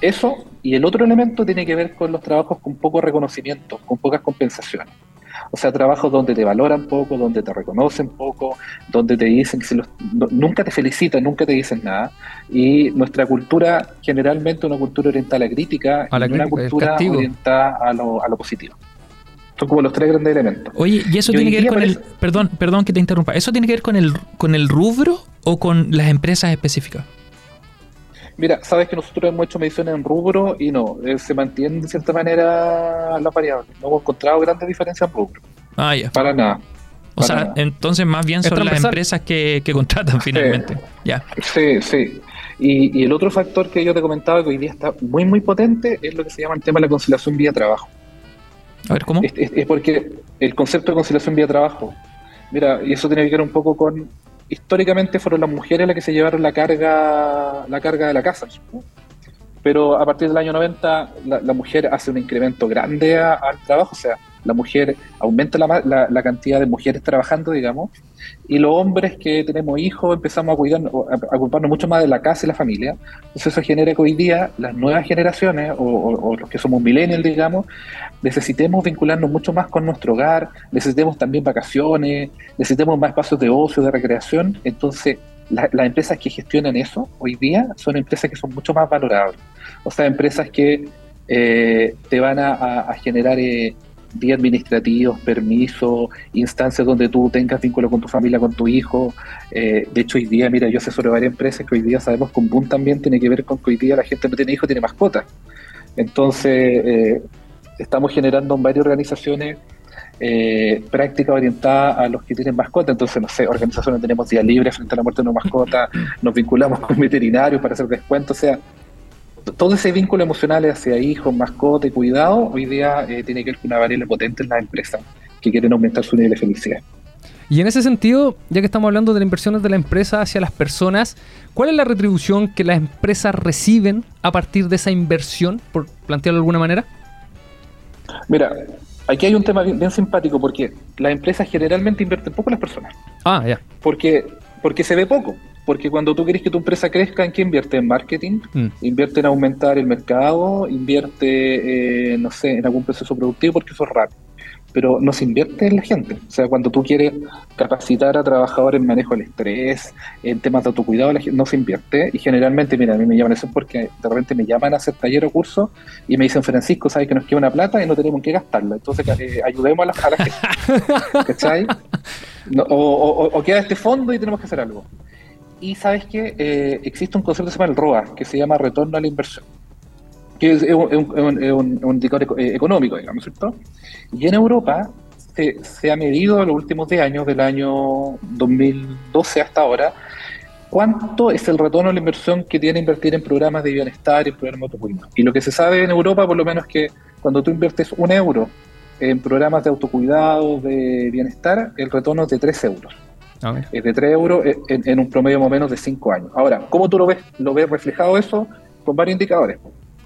Eso, y el otro elemento tiene que ver con los trabajos con poco reconocimiento, con pocas compensaciones. O sea, trabajos donde te valoran poco, donde te reconocen poco, donde te dicen que los- no- nunca te felicitan, nunca te dicen nada. Y nuestra cultura, generalmente una cultura orientada a la crítica A la y una cultura orientada a lo, a lo positivo. Son como los tres grandes elementos. Oye, ¿y eso tiene que ver con el... Perdón, perdón que te interrumpa. ¿Eso tiene que ver con el, con el rubro o con las empresas específicas? Mira, sabes que nosotros hemos hecho mediciones en rubro y no, eh, se mantienen de cierta manera las variables. No hemos encontrado grandes diferencias en rubro, Ah, ya. para nada. O para sea, nada. entonces más bien son las empresas que, que contratan finalmente. Ya. Sí, sí. Y, y el otro factor que yo te comentaba que hoy día está muy, muy potente es lo que se llama el tema de la conciliación vía-trabajo. A ver, ¿cómo? Es, es- es porque el concepto de conciliación vía-trabajo, mira, y eso tiene que ver un poco con, históricamente fueron las mujeres las que se llevaron la carga, la carga de la casa. Pero a partir del año 90 la, la mujer hace un incremento grande a- al trabajo, o sea, la mujer aumenta la, la- la cantidad de mujeres trabajando, digamos, y los hombres que tenemos hijos empezamos a cuidar, a, ocuparnos mucho más de la casa y la familia. Entonces eso genera que hoy día las nuevas generaciones, o, o- los que somos millennials, digamos, necesitemos vincularnos mucho más con nuestro hogar, necesitemos también vacaciones, necesitemos más espacios de ocio, de recreación. Entonces, la- las empresas que gestionan eso hoy día son empresas que son mucho más valorables. O sea, empresas que eh, te van a, a- a generar eh, días administrativos, permisos, instancias donde tú tengas vínculo con tu familia, con tu hijo. Eh, de hecho, hoy día, mira, yo asesoro varias empresas que hoy día sabemos que un boom también tiene que ver con que hoy día la gente no tiene hijos, tiene mascotas. Entonces, eh, estamos generando en varias organizaciones eh, práctica orientada a los que tienen mascota. Entonces, no sé, organizaciones tenemos día libre frente a la muerte de una mascota, nos vinculamos con veterinarios para hacer descuentos, o sea, todo ese vínculo emocional hacia hijos, mascota y cuidado, hoy día eh, tiene que ver con una variable potente en las empresas que quieren aumentar su nivel de felicidad. Y en ese sentido, ya que estamos hablando de las inversiones de la empresa hacia las personas, ¿cuál es la retribución que las empresas reciben a partir de esa inversión, por plantearlo de alguna manera? Mira, aquí hay un tema bien, bien simpático porque las empresas generalmente invierten poco en las personas. Ah, ya. Porque, porque se ve poco. Porque cuando tú quieres que tu empresa crezca, ¿en qué invierte? En marketing, Mm. invierte en aumentar el mercado, invierte, eh, no sé, en algún proceso productivo porque eso es rápido. Pero no se invierte en la gente. O sea, cuando tú quieres capacitar a trabajadores en manejo del estrés, en temas de autocuidado, la gente no se invierte. Y generalmente, mira, a mí me llaman eso porque de repente me llaman a hacer taller o curso y me dicen, Francisco, sabes que nos queda una plata y no tenemos que gastarla. Entonces, eh, ayudemos a la, a la gente. ¿Cachai? No, o, o- o queda este fondo y tenemos que hacer algo. Y sabes que existe un concepto que se llama el ROA, que se llama retorno a la inversión, que es, un, es un- indicador eh, económico, digamos, ¿cierto? Y en Europa se, se ha medido en los últimos 10 años, del año 2012 hasta ahora, cuánto es el retorno a la inversión que tiene invertir en programas de bienestar y programas de autocuidado. Y lo que se sabe en Europa, por lo menos, es que cuando tú inviertes un euro en programas de autocuidado, de bienestar, el retorno es de 3 euros A ver. es de 3 euros en, en un promedio más o menos de 5 años. Ahora, ¿cómo tú lo ves? Lo ves reflejado eso con varios indicadores.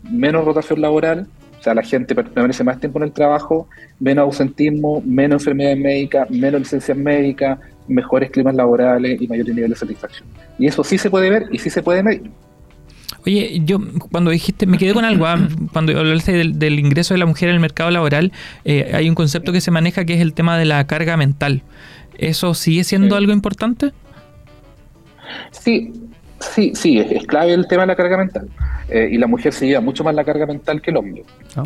Menos rotación laboral, o sea, la gente permanece más tiempo en el trabajo, menos ausentismo, menos enfermedades médicas, menos licencias médicas, mejores climas laborales y mayores niveles de satisfacción. Y eso sí se puede ver y sí se puede medir. Oye, yo cuando dijiste, me quedé con algo, ah, cuando hablaste del, del ingreso de la mujer en el mercado laboral, eh, hay un concepto que se maneja que es el tema de la carga mental. ¿Eso sigue siendo Sí. algo importante? Sí, sí, sí, es, es clave el tema de la carga mental. Eh, y la mujer se lleva mucho más la carga mental que el hombre. Ah.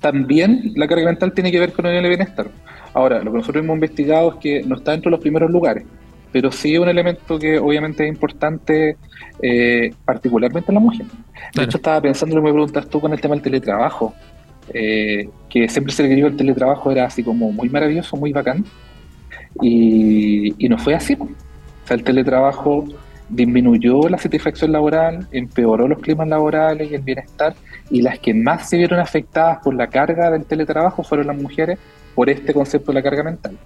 También la carga mental tiene que ver con el bienestar. Ahora, lo que nosotros hemos investigado es que no está dentro de los primeros lugares, pero sí es un elemento que obviamente es importante, eh, particularmente en la mujer. De hecho, estaba pensando lo que me preguntas tú con el tema del teletrabajo, eh, que siempre se le creyó que el teletrabajo era así como muy maravilloso, muy bacán, y, y no fue así. po. O sea, el teletrabajo disminuyó la satisfacción laboral, empeoró los climas laborales y el bienestar, y las que más se vieron afectadas por la carga del teletrabajo fueron las mujeres por este concepto de la carga mental.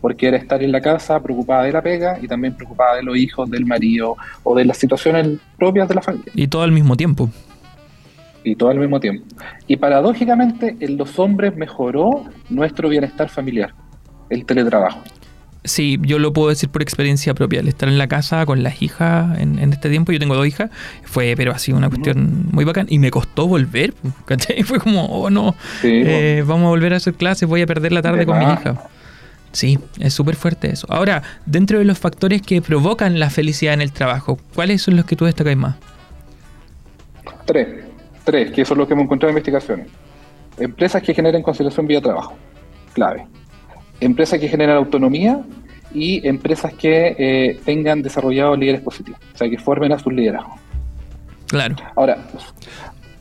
Porque era estar en la casa preocupada de la pega y también preocupada de los hijos, del marido o de las situaciones propias de la familia. Y todo al mismo tiempo. Y todo al mismo tiempo. Y paradójicamente en los hombres mejoró nuestro bienestar familiar, el teletrabajo. Sí, yo lo puedo decir por experiencia propia. El estar en la casa con las hijas en, en este tiempo, yo tengo dos hijas, fue, pero así una cuestión muy bacán. Y me costó volver, ¿cachai? Fue como, oh no, Sí, eh, vamos a volver a hacer clases, voy a perder la tarde De con mi hija. Sí, es súper fuerte eso. Ahora, dentro de los factores que provocan la felicidad en el trabajo, ¿cuáles son los que tú destacáis más? Tres, tres, que eso es lo que hemos encontrado en investigaciones. Empresas que generen conciliación vía-trabajo, clave. Empresas que generan autonomía y empresas que eh, tengan desarrollados líderes positivos, o sea, que formen a sus liderazgos. Claro. Ahora,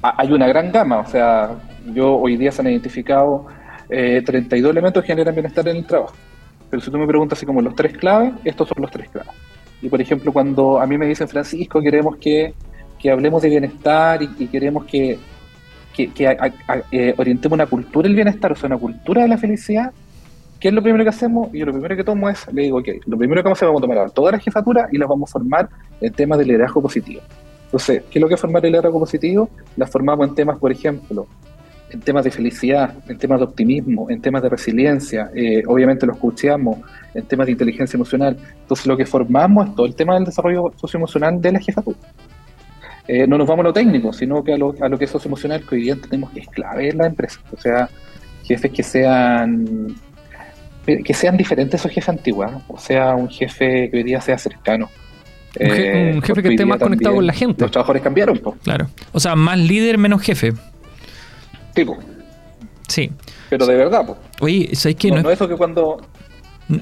ha- hay una gran gama, o sea, yo hoy día se han identificado eh, 32 elementos que generan bienestar en el trabajo. Pero si tú me preguntas así como los tres claves, estos son los tres claves. Y por ejemplo, cuando a mí me dicen, Francisco, queremos que, que hablemos de bienestar y, y queremos que, que, que a- a- a- eh, orientemos una cultura del bienestar, o sea, una cultura de la felicidad, ¿qué es lo primero que hacemos? Y yo lo primero que tomo es, le digo, ok, lo primero que vamos a hacer, vamos a tomar toda la jefatura y las vamos a formar en temas de liderazgo positivo. Entonces, ¿qué es lo que es formar el liderazgo positivo? La formamos en temas, por ejemplo, en temas de felicidad, en temas de optimismo, en temas de resiliencia, eh, obviamente lo escuchamos, en temas de inteligencia emocional. Entonces, lo que formamos es todo el tema del desarrollo socioemocional de la jefatura. Eh, no nos vamos a lo técnico, sino que a lo, que es socioemocional, que hoy día entendemos que es clave en la empresa. O sea, jefes que sean que sean diferentes a esos jefes antiguos, ¿eh? o sea, un jefe que hoy día sea cercano. Un je- Eh, un jefe que esté más conectado con la gente. Los trabajadores cambiaron, pues, Claro. O sea, más líder, menos jefe. tipo, Sí. pero de verdad, pues. Oye, ¿sabes qué? No, No, no es, eso que cuando.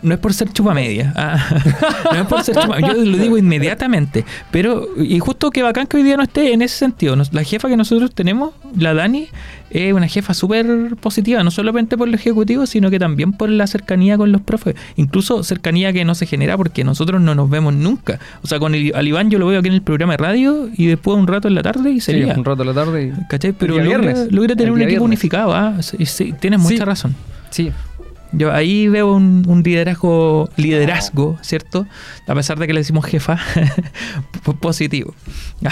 No es por ser chupa media. ah, no es por ser chupa. Yo lo digo inmediatamente. Pero, y justo que bacán que hoy día no esté en ese sentido. Nos- La jefa que nosotros tenemos, la Dani, es una jefa súper positiva. No solamente por lo ejecutivo, sino que también por la cercanía con los profes. Incluso cercanía que no se genera porque nosotros no nos vemos nunca. O sea, con el, al Iván yo lo veo aquí en el programa de radio y después un rato en la tarde y Sí, sería. un rato de la tarde. y- ¿Cachai? Pero logra, viernes. logra tener un equipo viernes. unificado. ¿ah? Sí, sí, tienes mucha Sí. razón. Sí, Yo ahí veo un, un liderazgo, liderazgo, ¿cierto? A pesar de que le decimos jefa, positivo.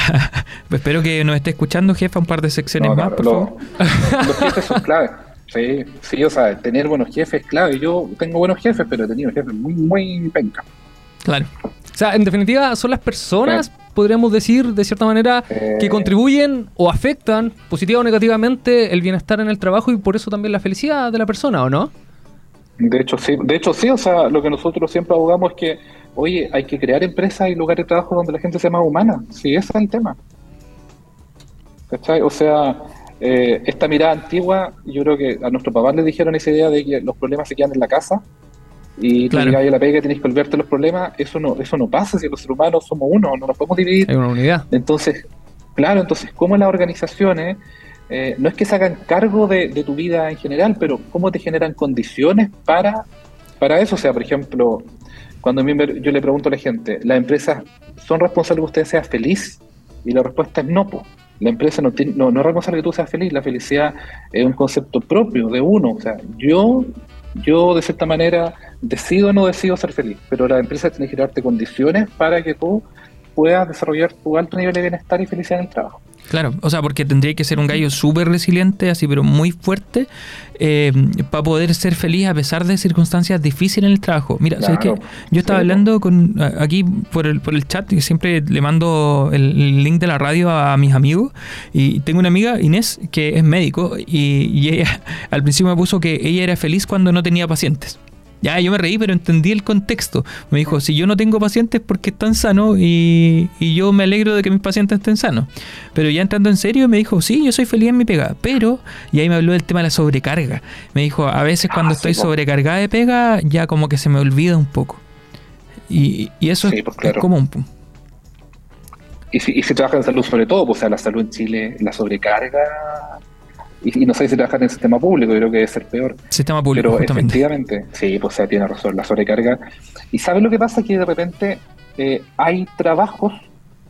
Pues espero que nos esté escuchando, jefa, un par de secciones No, más, claro, por lo- favor. los jefes son clave. Sí, sí, o sea, tener buenos jefes es clave. Yo tengo buenos jefes, pero he tenido jefes muy, muy penca. Claro. O sea, en definitiva, son las personas, podríamos decir, de cierta manera, Eh. que contribuyen o afectan positiva o negativamente el bienestar en el trabajo y por eso también la felicidad de la persona, ¿o no? De hecho, sí, de hecho, sí, o sea, lo que nosotros siempre abogamos es que, oye, hay que crear empresas y lugares de trabajo donde la gente sea más humana. Sí, ese es el tema. ¿Cachai? O sea, eh, esta mirada antigua, yo creo que a nuestro papá le dijeron esa idea de que los problemas se quedan en la casa y Claro. tú a la pega y tenés que olvidarte los problemas. Eso no, eso no pasa si los seres humanos somos uno, no nos podemos dividir. Hay una unidad. Entonces, claro, entonces, ¿cómo las organizaciones eh, no es que se hagan cargo de, tu vida en general, pero cómo te generan condiciones para, para eso? O sea, por ejemplo, cuando yo le pregunto a la gente, ¿las empresas son responsables que usted sea feliz? Y la respuesta es no, po. La empresa no, tiene- no, no es responsable que tú seas feliz, la felicidad es un concepto propio de uno. O sea, yo, yo de cierta manera decido o no decido ser feliz, pero la empresa tiene que darte condiciones para que tú puedas desarrollar tu alto nivel de bienestar y felicidad en el trabajo. Claro, o sea, porque tendría que ser un gallo súper resiliente, así, pero muy fuerte, para poder ser feliz a pesar de circunstancias difíciles en el trabajo. Mira, ¿sabes qué? Yo estaba Sí, hablando con aquí por el, por el chat, y siempre le mando el, el link de la radio a, mis amigos, y tengo una amiga, Inés, que es médico, y, y ella al principio me puso que ella era feliz cuando no tenía pacientes. Ya, yo me reí, pero entendí el contexto. Me dijo, si yo no tengo pacientes porque están sanos y, y yo me alegro de que mis pacientes estén sanos. Pero ya entrando en serio, me dijo, sí, yo soy feliz en mi pega. Pero, y ahí me habló del tema de la sobrecarga. Me dijo, a veces cuando Ah, estoy sí, po. sobrecargada de pega, ya como que se me olvida un poco. Y, y eso Sí, es, pues, claro. es común. Y si, y si trabajas en salud sobre todo, pues o sea, la salud en Chile, la sobrecarga, y, y no sé si trabajar en el sistema público, yo creo que debe ser peor. Sistema público, Pero justamente. efectivamente, sí, pues o sea, tiene razón, la sobrecarga. ¿Y sabes lo que pasa? Que de repente eh, hay trabajos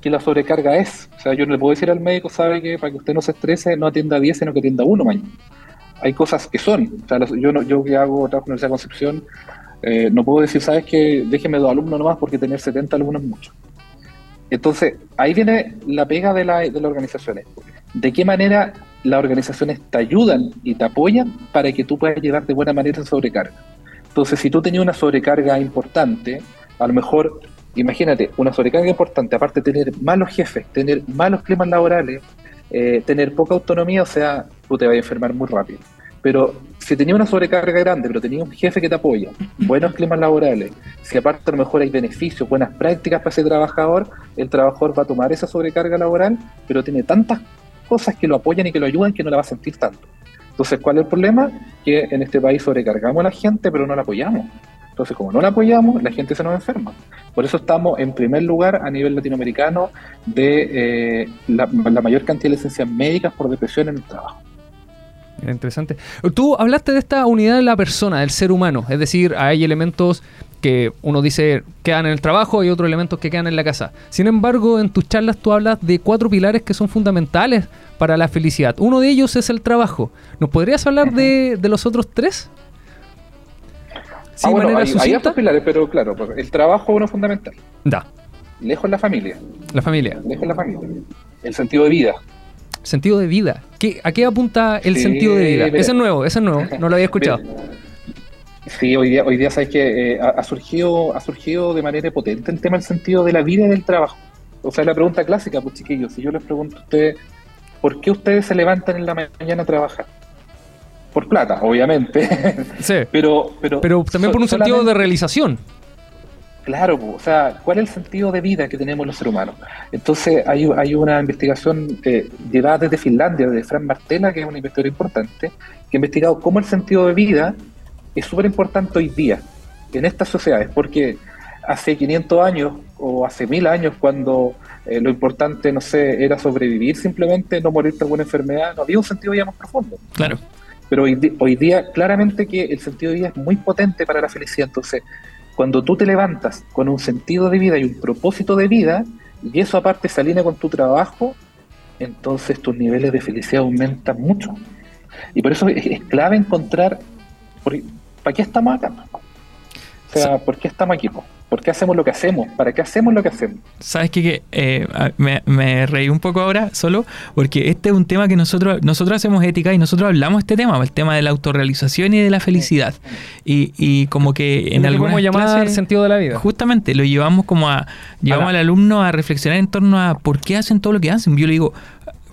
que la sobrecarga es. O sea, yo no le puedo decir al médico, sabe que para que usted no se estrese, no atienda a 10, sino que atienda uno mañana. Hay cosas que son. O sea, yo, no, yo que hago trabajo en la Universidad de Concepción, eh, no puedo decir, sabes que déjeme dos alumnos nomás porque tener 70 alumnos es mucho. Entonces, ahí viene la pega de, la, de las organizaciones. ¿De qué manera las organizaciones te ayudan y te apoyan para que tú puedas llevar de buena manera esa sobrecarga? Entonces, si tú tenías una sobrecarga importante, a lo mejor, imagínate, una sobrecarga importante, aparte de tener malos jefes, tener malos climas laborales, eh, tener poca autonomía, o sea, tú te vas a enfermar muy rápido. Pero si tenías una sobrecarga grande, pero tenías un jefe que te apoya, buenos climas laborales, si aparte a lo mejor hay beneficios, buenas prácticas para ese trabajador, el trabajador va a tomar esa sobrecarga laboral, pero tiene tantas cosas que lo apoyan y que lo ayudan que no la va a sentir tanto. Entonces, ¿cuál es el problema? Que en este país sobrecargamos a la gente, pero no la apoyamos. Entonces, como no la apoyamos, la gente se nos enferma. Por eso estamos en primer lugar a nivel latinoamericano de eh, la, la mayor cantidad de licencias médicas por depresión en el trabajo. Interesante. Tú hablaste de esta unidad de la persona, del ser humano. Es decir, hay elementos que uno dice quedan en el trabajo y otros elementos que quedan en la casa. Sin embargo, en tus charlas tú hablas de cuatro pilares que son fundamentales para la felicidad. Uno de ellos es el trabajo. ¿Nos podrías hablar de, de los otros tres? Sí, Ah, bueno, manera hay, hay otros pilares, pero claro, pues, el trabajo es uno fundamental. Da, Lejos la familia, la familia. lejos la familia. El sentido de vida. Sentido de vida. ¿Qué, ¿A qué apunta el Sí, sentido de vida? mira. Ese es nuevo, ese es nuevo. No lo había escuchado. Sí, hoy día, hoy día sabes que eh, ha, ha surgido, ha surgido de manera potente el tema del sentido de la vida y del trabajo. O sea, la pregunta clásica, pues chiquillos, si yo les pregunto a ustedes, ¿por qué ustedes se levantan en la mañana a trabajar? Por plata, obviamente. Sí. pero, pero, Pero también por un sentido de realización. Claro, po, o sea, ¿cuál es el sentido de vida que tenemos los seres humanos? Entonces, hay, hay una investigación eh, llevada desde Finlandia, de Fran Martela, que es un investigador importante, que ha investigado cómo el sentido de vida es súper importante hoy día. en estas sociedades, porque hace 500 años o hace 1000 años, cuando eh, lo importante, no sé, era sobrevivir simplemente, no morir de alguna enfermedad, no había un sentido ya más profundo. Claro. Pero hoy, hoy día, claramente que el sentido de vida es muy potente para la felicidad. Entonces, cuando tú te levantas con un sentido de vida y un propósito de vida, y eso aparte se alinea con tu trabajo, entonces tus niveles de felicidad aumentan mucho. Y por eso es, es clave encontrar, ¿para qué estamos acá? O sea, ¿por qué estamos aquí? po? ¿Por qué hacemos lo que hacemos? ¿Para qué hacemos lo que hacemos? ¿Sabes qué? Que, eh, a- me, me reí un poco ahora solo porque este es un tema que nosotros nosotros hacemos ética y nosotros hablamos de este tema, el tema de la autorrealización y de la felicidad. Y, y como que en podemos llamar clases, sentido de la vida. Justamente, lo llevamos como a. Llevamos Ahora- al alumno a reflexionar en torno a por qué hacen todo lo que hacen. Yo le digo,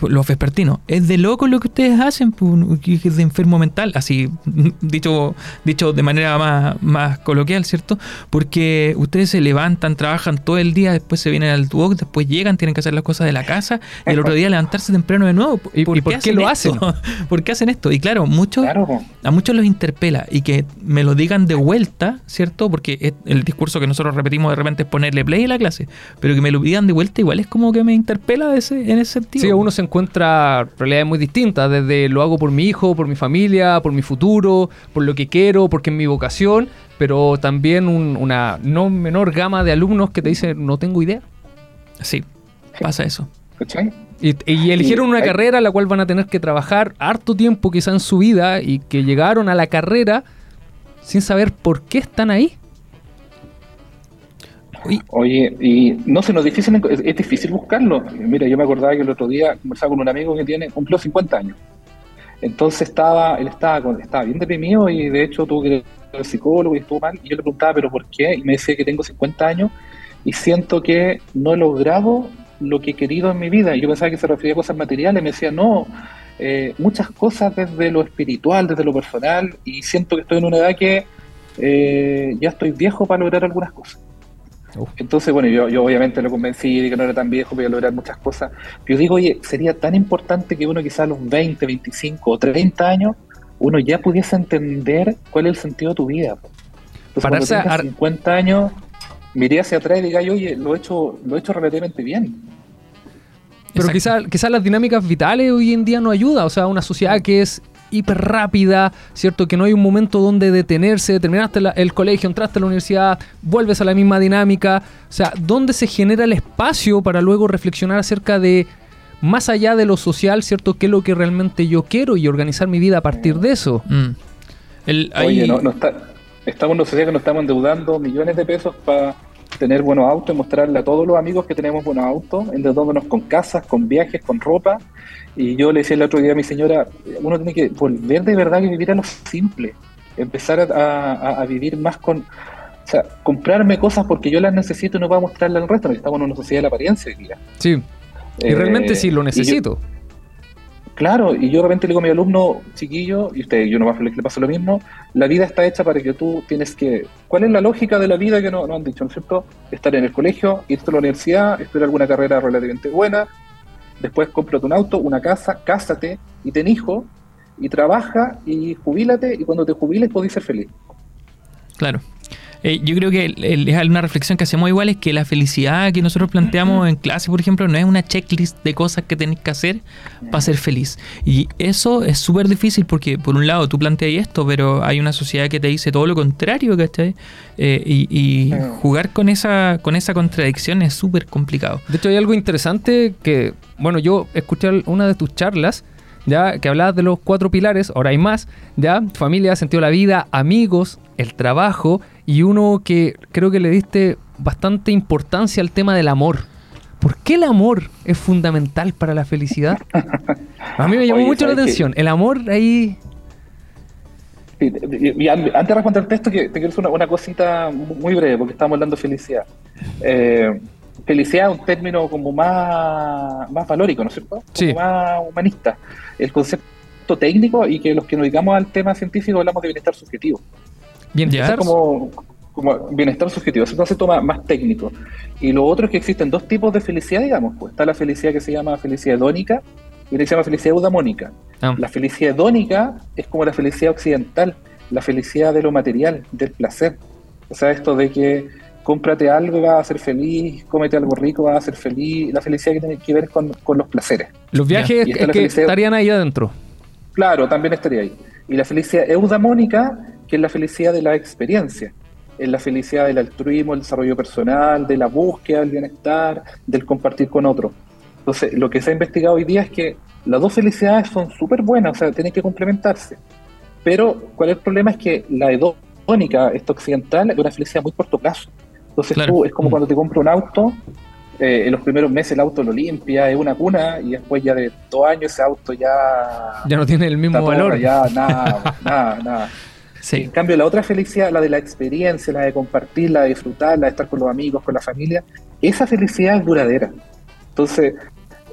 los vespertinos, es de loco lo que ustedes hacen, pu, que es de enfermo mental, así dicho, dicho de manera más, más coloquial, ¿cierto? Porque ustedes se levantan, trabajan todo el día, después se vienen al walk, después llegan, tienen que hacer las cosas de la casa, y el otro día levantarse temprano de nuevo. ¿Y- y por qué lo hacen? esto? ¿Por qué hacen esto? Y claro, muchos Claro, a muchos los interpela y que me lo digan de vuelta, ¿cierto? Porque el discurso que nosotros repetimos de repente es ponerle play a la clase, pero que me lo digan de vuelta igual es como que me interpela ese, en ese sentido. Sí, uno se encuentra realidades muy distintas, desde lo hago por mi hijo, por mi familia, por mi futuro, por lo que quiero, porque es mi vocación, pero también un- una no menor gama de alumnos que te dicen no tengo idea. Sí, pasa eso. ¿Cachai? Y, y eligieron una carrera a la cual van a tener que trabajar harto tiempo quizá en su vida y que llegaron a la carrera sin saber por qué están ahí. Oye, y no sé, no es difícil, es, es difícil buscarlo. Mira, yo me acordaba que el otro día conversaba con un amigo que tiene, cumplió 50 años. Entonces estaba, él estaba, estaba bien deprimido y de hecho tuvo que ir al psicólogo y estuvo mal. Y yo le preguntaba, ¿pero por qué? Y me decía que tengo 50 años y siento que no he logrado lo que he querido en mi vida. Y yo pensaba que se refería a cosas materiales. Me decía, no, eh, muchas cosas desde lo espiritual, desde lo personal. Y siento que estoy en una edad que eh, ya estoy viejo para lograr algunas cosas. Entonces, bueno, yo, yo obviamente lo convencí de que no era tan viejo, podía lograr muchas cosas. Pero yo digo, oye, sería tan importante que uno quizás a los 20, 25 o 30 años, uno ya pudiese entender cuál es el sentido de tu vida. Entonces, Pararse cuando tengas a- 50 años, miré hacia atrás y diga, oye, lo he hecho, lo he hecho relativamente bien. Pero quizás quizá las dinámicas vitales hoy en día no ayuda. O sea, una sociedad que es hiper rápida, ¿cierto? Que no hay un momento donde detenerse, terminaste la- el colegio, entraste a la universidad, vuelves a la misma dinámica. O sea, ¿dónde se genera el espacio para luego reflexionar acerca de, más allá de lo social, ¿cierto? ¿Qué es lo que realmente yo quiero y organizar mi vida a partir de eso? mm. El, Oye, no, no está, estamos en una sociedad que nos estamos endeudando millones de pesos para tener buenos autos y mostrarle a todos los amigos que tenemos buenos autos, endeudándonos con casas, con viajes, con ropa. Y yo le decía el otro día a mi señora, uno tiene que volver de verdad que vivir a lo simple, empezar a, a- a vivir más con... O sea, comprarme cosas porque yo las necesito y no para mostrarle al resto, porque estamos en una sociedad de la apariencia hoy día. Sí. Y Eh, realmente sí lo y yo- necesito. Claro, y yo de repente le digo a mi alumno chiquillo, y usted, yo no le pasa lo mismo, la vida está hecha para que tú tienes que... ¿Cuál es la lógica de la vida que no, no han dicho, ¿no es cierto? Estar en el colegio, irte a la universidad, estudiar alguna carrera relativamente buena, después cómprate un auto, una casa, cásate y ten hijo, y trabaja y jubílate, y cuando te jubiles podés ser feliz. Claro. Eh, yo creo que el- el- es una reflexión que hacemos igual, es que la felicidad que nosotros planteamos en clase, por ejemplo, no es una checklist de cosas que tenés que hacer para ser feliz. Y eso es súper difícil porque, por un lado, tú planteas esto, pero hay una sociedad que te dice todo lo contrario, ¿cachai? Eh, y y jugar con esa, con esa contradicción es súper complicado. De hecho, hay algo interesante que, bueno, yo escuché una de tus charlas, ya, que hablabas de los cuatro pilares, ahora hay más, ya, familia, sentido de la vida, amigos, el trabajo, y uno que creo que le diste bastante importancia al tema del amor. ¿Por qué el amor es fundamental para la felicidad? A mí me llamó Oye, mucho la atención. El amor ahí... Y- antes de responderte esto, que te quiero decir una, una cosita mu- muy breve, porque estamos hablando de felicidad. Eh, felicidad es un término como más, más valórico, ¿no es cierto? Como Sí. más humanista. El concepto técnico y que los que nos dedicamos al tema científico hablamos de bienestar subjetivo. Bienestar. como, como bienestar subjetivo, es un concepto más, más técnico. Y lo otro es que existen dos tipos de felicidad, digamos. Pues está la felicidad que se llama felicidad hedónica y que se llama felicidad eudamónica. Ah, La felicidad hedónica es como la felicidad occidental, la felicidad de lo material, del placer. O sea, esto de que cómprate algo y vas a ser feliz, cómete algo rico, vas a ser feliz. La felicidad que tiene que ver con, con los placeres. Los viajes es que felicidad- estarían ahí adentro. Claro, también estaría ahí. Y la felicidad eudamónica, que es la felicidad de la experiencia. Es la felicidad del altruismo, el desarrollo personal, de la búsqueda del bienestar, del compartir con otros. Entonces, lo que se ha investigado hoy día es que las dos felicidades son súper buenas, o sea, tienen que complementarse. Pero, ¿cuál es el problema? Es que la hedónica, esta occidental, es una felicidad muy corto plazo. Entonces, Claro. tú, es como Mm. cuando te compras un auto, eh, en los primeros meses el auto lo limpia, es una cuna, y después ya de dos años ese auto ya Ya no tiene el mismo valor. rayado, nada, nada, nada. En Sí. cambio, la otra felicidad, la de la experiencia, la de compartir, la de disfrutar, la de estar con los amigos, con la familia, esa felicidad es duradera. Entonces,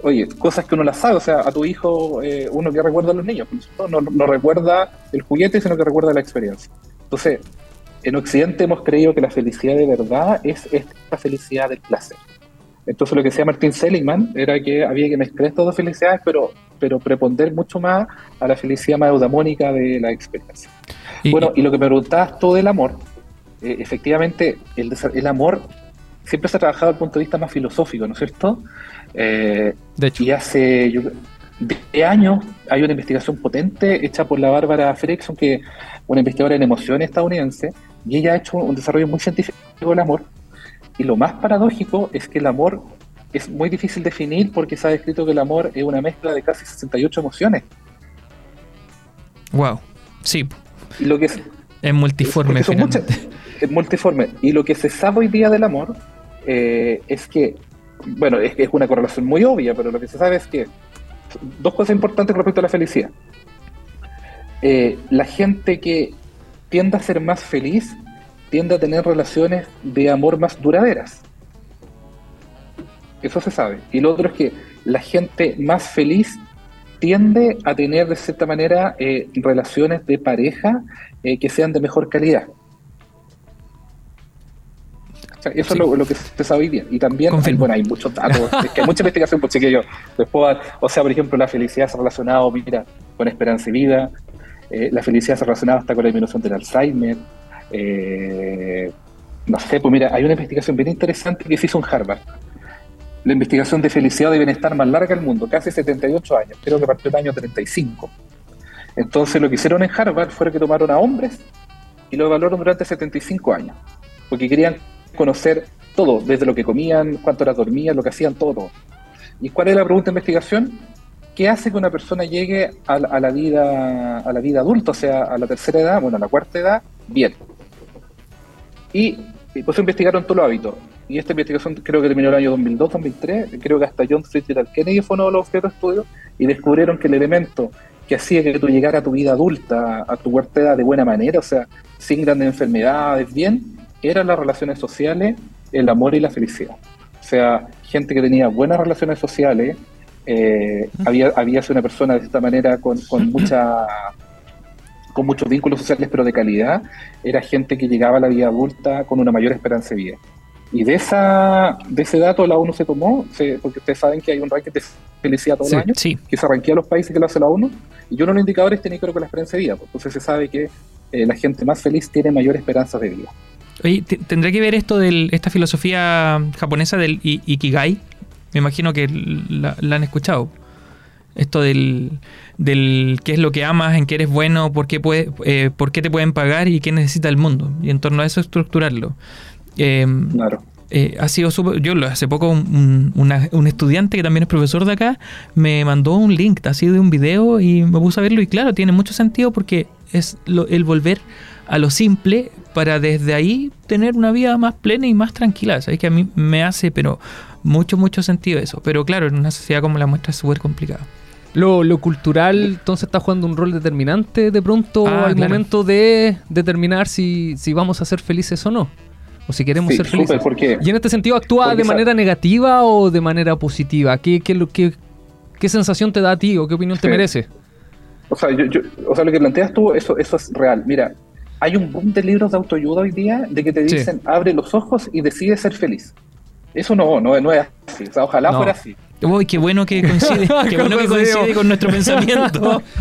oye, cosas que uno las sabe, o sea, a tu hijo, eh, uno que recuerda a los niños, no, no, no recuerda el juguete, sino que recuerda la experiencia. Entonces, en Occidente hemos creído que la felicidad de verdad es esta felicidad del placer. Entonces lo que decía Martín Seligman era que había que mezclar estas dos felicidades, pero, pero preponder mucho más a la felicidad más eudamónica de la experiencia. Y- Bueno, y lo que me preguntabas tú del amor, eh, efectivamente, el, el amor siempre se ha trabajado desde el punto de vista más filosófico, ¿no es cierto? Eh, De hecho. y hace yo, 10 años hay una investigación potente hecha por la Bárbara Fredrickson, que una investigadora en emociones estadounidense, y ella ha hecho un desarrollo muy científico del amor. Y lo más paradójico es que el amor es muy difícil definir porque se ha descrito que el amor es una mezcla de casi 68 emociones. Wow. Sí, Y lo que es, es multiforme finalmente. muchas- es multiforme. Y lo que se sabe hoy día del amor eh, es que, bueno, es es una correlación muy obvia, pero lo que se sabe es que dos cosas importantes con respecto a la felicidad. Eh, la gente que tiende a ser más feliz tiende a tener relaciones de amor más duraderas. Eso se sabe. Y lo otro es que la gente más feliz tiende a tener de cierta manera eh, relaciones de pareja eh, que sean de mejor calidad. O sea, eso Sí. es lo, lo que se sabe hoy día. Y también, hay, bueno, hay muchos datos, es que hay mucha investigación, pues chiquillo. Después, o sea, por ejemplo, la felicidad se ha relacionado, mira, con esperanza y vida, eh, la felicidad se ha relacionado hasta con la disminución del Alzheimer. eh, no sé, pues mira, hay una investigación bien interesante que se hizo en Harvard. La investigación de felicidad y bienestar más larga del mundo, casi 78 años, creo que partió del año 35. Entonces lo que hicieron en Harvard fue que tomaron a hombres y lo evaluaron durante 75 años, porque querían conocer todo, desde lo que comían, cuánto horas dormían, lo que hacían, todo. ¿Y cuál es la pregunta de investigación? ¿Qué hace que una persona llegue a a la vida a la vida adulta, o sea, a la tercera edad, bueno, a la cuarta edad, bien? Y, pues investigaron todos los hábitos. Y esta investigación creo que terminó el año 2002, 2003, creo que hasta John Fitzgerald Kennedy fue uno de los objetos de estudio, y descubrieron que el elemento que hacía que tú llegaras a tu vida adulta, a tu cuarta edad de buena manera, o sea, sin grandes enfermedades, bien, eran las relaciones sociales, el amor y la felicidad. O sea, gente que tenía buenas relaciones sociales, eh, había, había sido una persona de esta manera con, con mucha con muchos vínculos sociales pero de calidad, era gente que llegaba a la vida adulta con una mayor esperanza de vida. Y de esa de ese dato la ONU se tomó, se- porque ustedes saben que hay un ranking de felicidad todos Sí, los años, Sí, que se ranquea a los países que lo hace la ONU, y uno de los indicadores tiene que ver con la esperanza de vida, pues. entonces se sabe que eh, la gente más feliz tiene mayor esperanza de vida. Oye, te- ¿tendrá que ver esto de esta filosofía japonesa del Ikigai? Me imagino que la, la han escuchado. Esto del, del qué es lo que amas, en qué eres bueno, por qué, puede, eh, por qué te pueden pagar y qué necesita el mundo. Y en torno a eso estructurarlo. Eh, Claro. eh, ha sido súper- Yo hace poco un, un- una- un estudiante que también es profesor de acá me mandó un link así de un video y me puse a verlo y claro, tiene mucho sentido porque es lo- el volver a lo simple para desde ahí tener una vida más plena y más tranquila. Sabes que a mí me hace pero mucho, mucho sentido eso. Pero claro, en una sociedad como la nuestra es súper complicado. Lo, lo cultural entonces está jugando un rol determinante de pronto Ah, al claro. momento de determinar si, si vamos a ser felices o no. O si queremos Sí, ser felices. porque Y en este sentido, ¿actúa de manera negativa o de manera positiva? ¿Qué, qué, qué, qué sensación te da a ti o qué opinión te merece? O sea, yo, yo- o sea, lo que planteas tú, eso, eso es real. Mira, hay un boom de libros de autoayuda hoy día de que te Sí. dicen abre los ojos y decide ser feliz. Eso no, no, no es así. O sea, ojalá No. fuera así. Uy, qué bueno que coincide, qué bueno que coincide con nuestro pensamiento.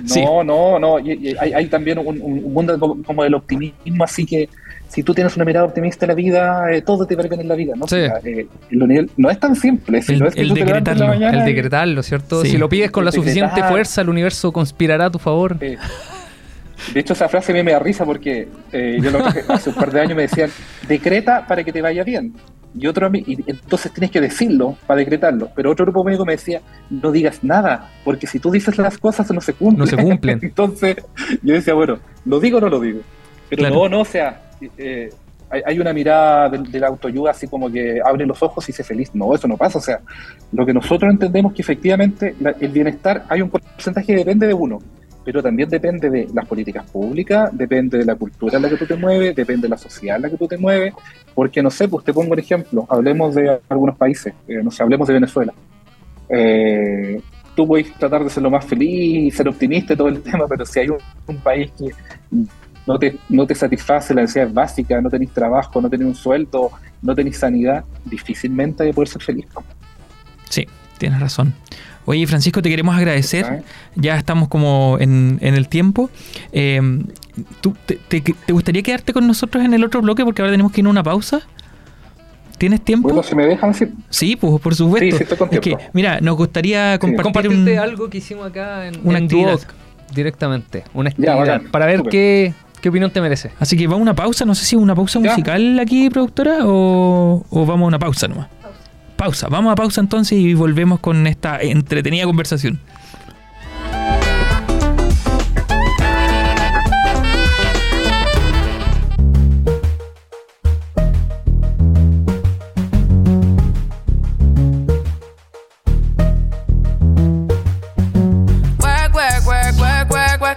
No, Sí. no, no. y- y hay, hay también un, un- un mundo como, del optimismo, así que si tú tienes una mirada optimista en la vida, eh, todo te va a ir bien en la vida, ¿no? Sí. O sea, eh, lo nivel- no es tan simple, si El- no es que el la decretarlo, mañana El decretarlo, ¿cierto? Sí. Si lo pides con la suficiente decretar. fuerza, el universo conspirará a tu favor. Eh, de hecho, esa frase a mí me da risa porque eh, yo lo que hace un par de años me decían, decreta para que te vaya bien. Y otro y entonces tienes que decirlo para decretarlo. Pero otro grupo médico me decía, no digas nada, porque si tú dices las cosas no se cumplen. No se cumplen. entonces yo decía, bueno, ¿lo digo o no lo digo? Pero Claro. no, no, o sea, eh, hay, una mirada de, de la autoayuda así como que abre los ojos y sé feliz. No, eso no pasa. O sea, lo que nosotros entendemos que efectivamente la- el bienestar hay un porcentaje que depende de uno, pero también depende de las políticas públicas, depende de la cultura en la que tú te mueves, depende de la sociedad en la que tú te mueves, porque no sé, pues te pongo un ejemplo, hablemos de algunos países, eh, no sé, hablemos de Venezuela. Eh, tú puedes tratar de ser lo más feliz ser optimista y todo el tema, pero si hay un, país que no te, no te satisface la necesidad básica, no tenés trabajo, no tenés un sueldo, no tenés sanidad, difícilmente hay de poder ser feliz. Sí, tienes razón. Oye, Francisco, te queremos agradecer. Ya estamos como en, en el tiempo. Eh, ¿tú, te, te- te gustaría quedarte con nosotros en el otro bloque? Porque ahora tenemos que ir a una pausa. ¿Tienes tiempo? Bueno, si me dejan, sí. Sí, pues por supuesto. Sí, sí, estoy con es que, tiempo. mira, nos gustaría compartir Compartirte un- algo que hicimos acá en, una en actividad. Duoc, directamente. Una Ya, actividad. bacán. para ver qué, qué opinión te merece. Así que vamos a una pausa. No sé si una pausa Ya. musical aquí, productora, o, o vamos a una pausa nomás. Pausa. Vamos a pausa entonces y volvemos con esta entretenida conversación. Work, work, work, work, work, work.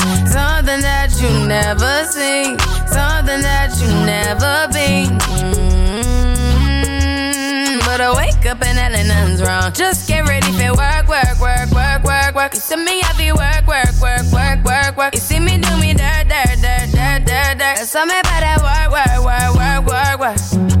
something that you never seen, something that you never been. Mm, But I wake up and hell nothing's wrong. Just get ready for work, work, work, work, work, work. You see me happy work, work, work, work, work, work. You see me do me dirt, dirt, dirt, dirt, dirt, dirt. Something about that work, work, work, work, work, work.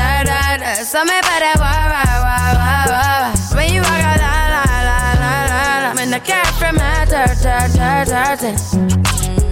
that work, work, work, work, work. When you walk out, la, la, la, la, la, la. When the cat from my ta, dirt, dirt, dirt, dirty.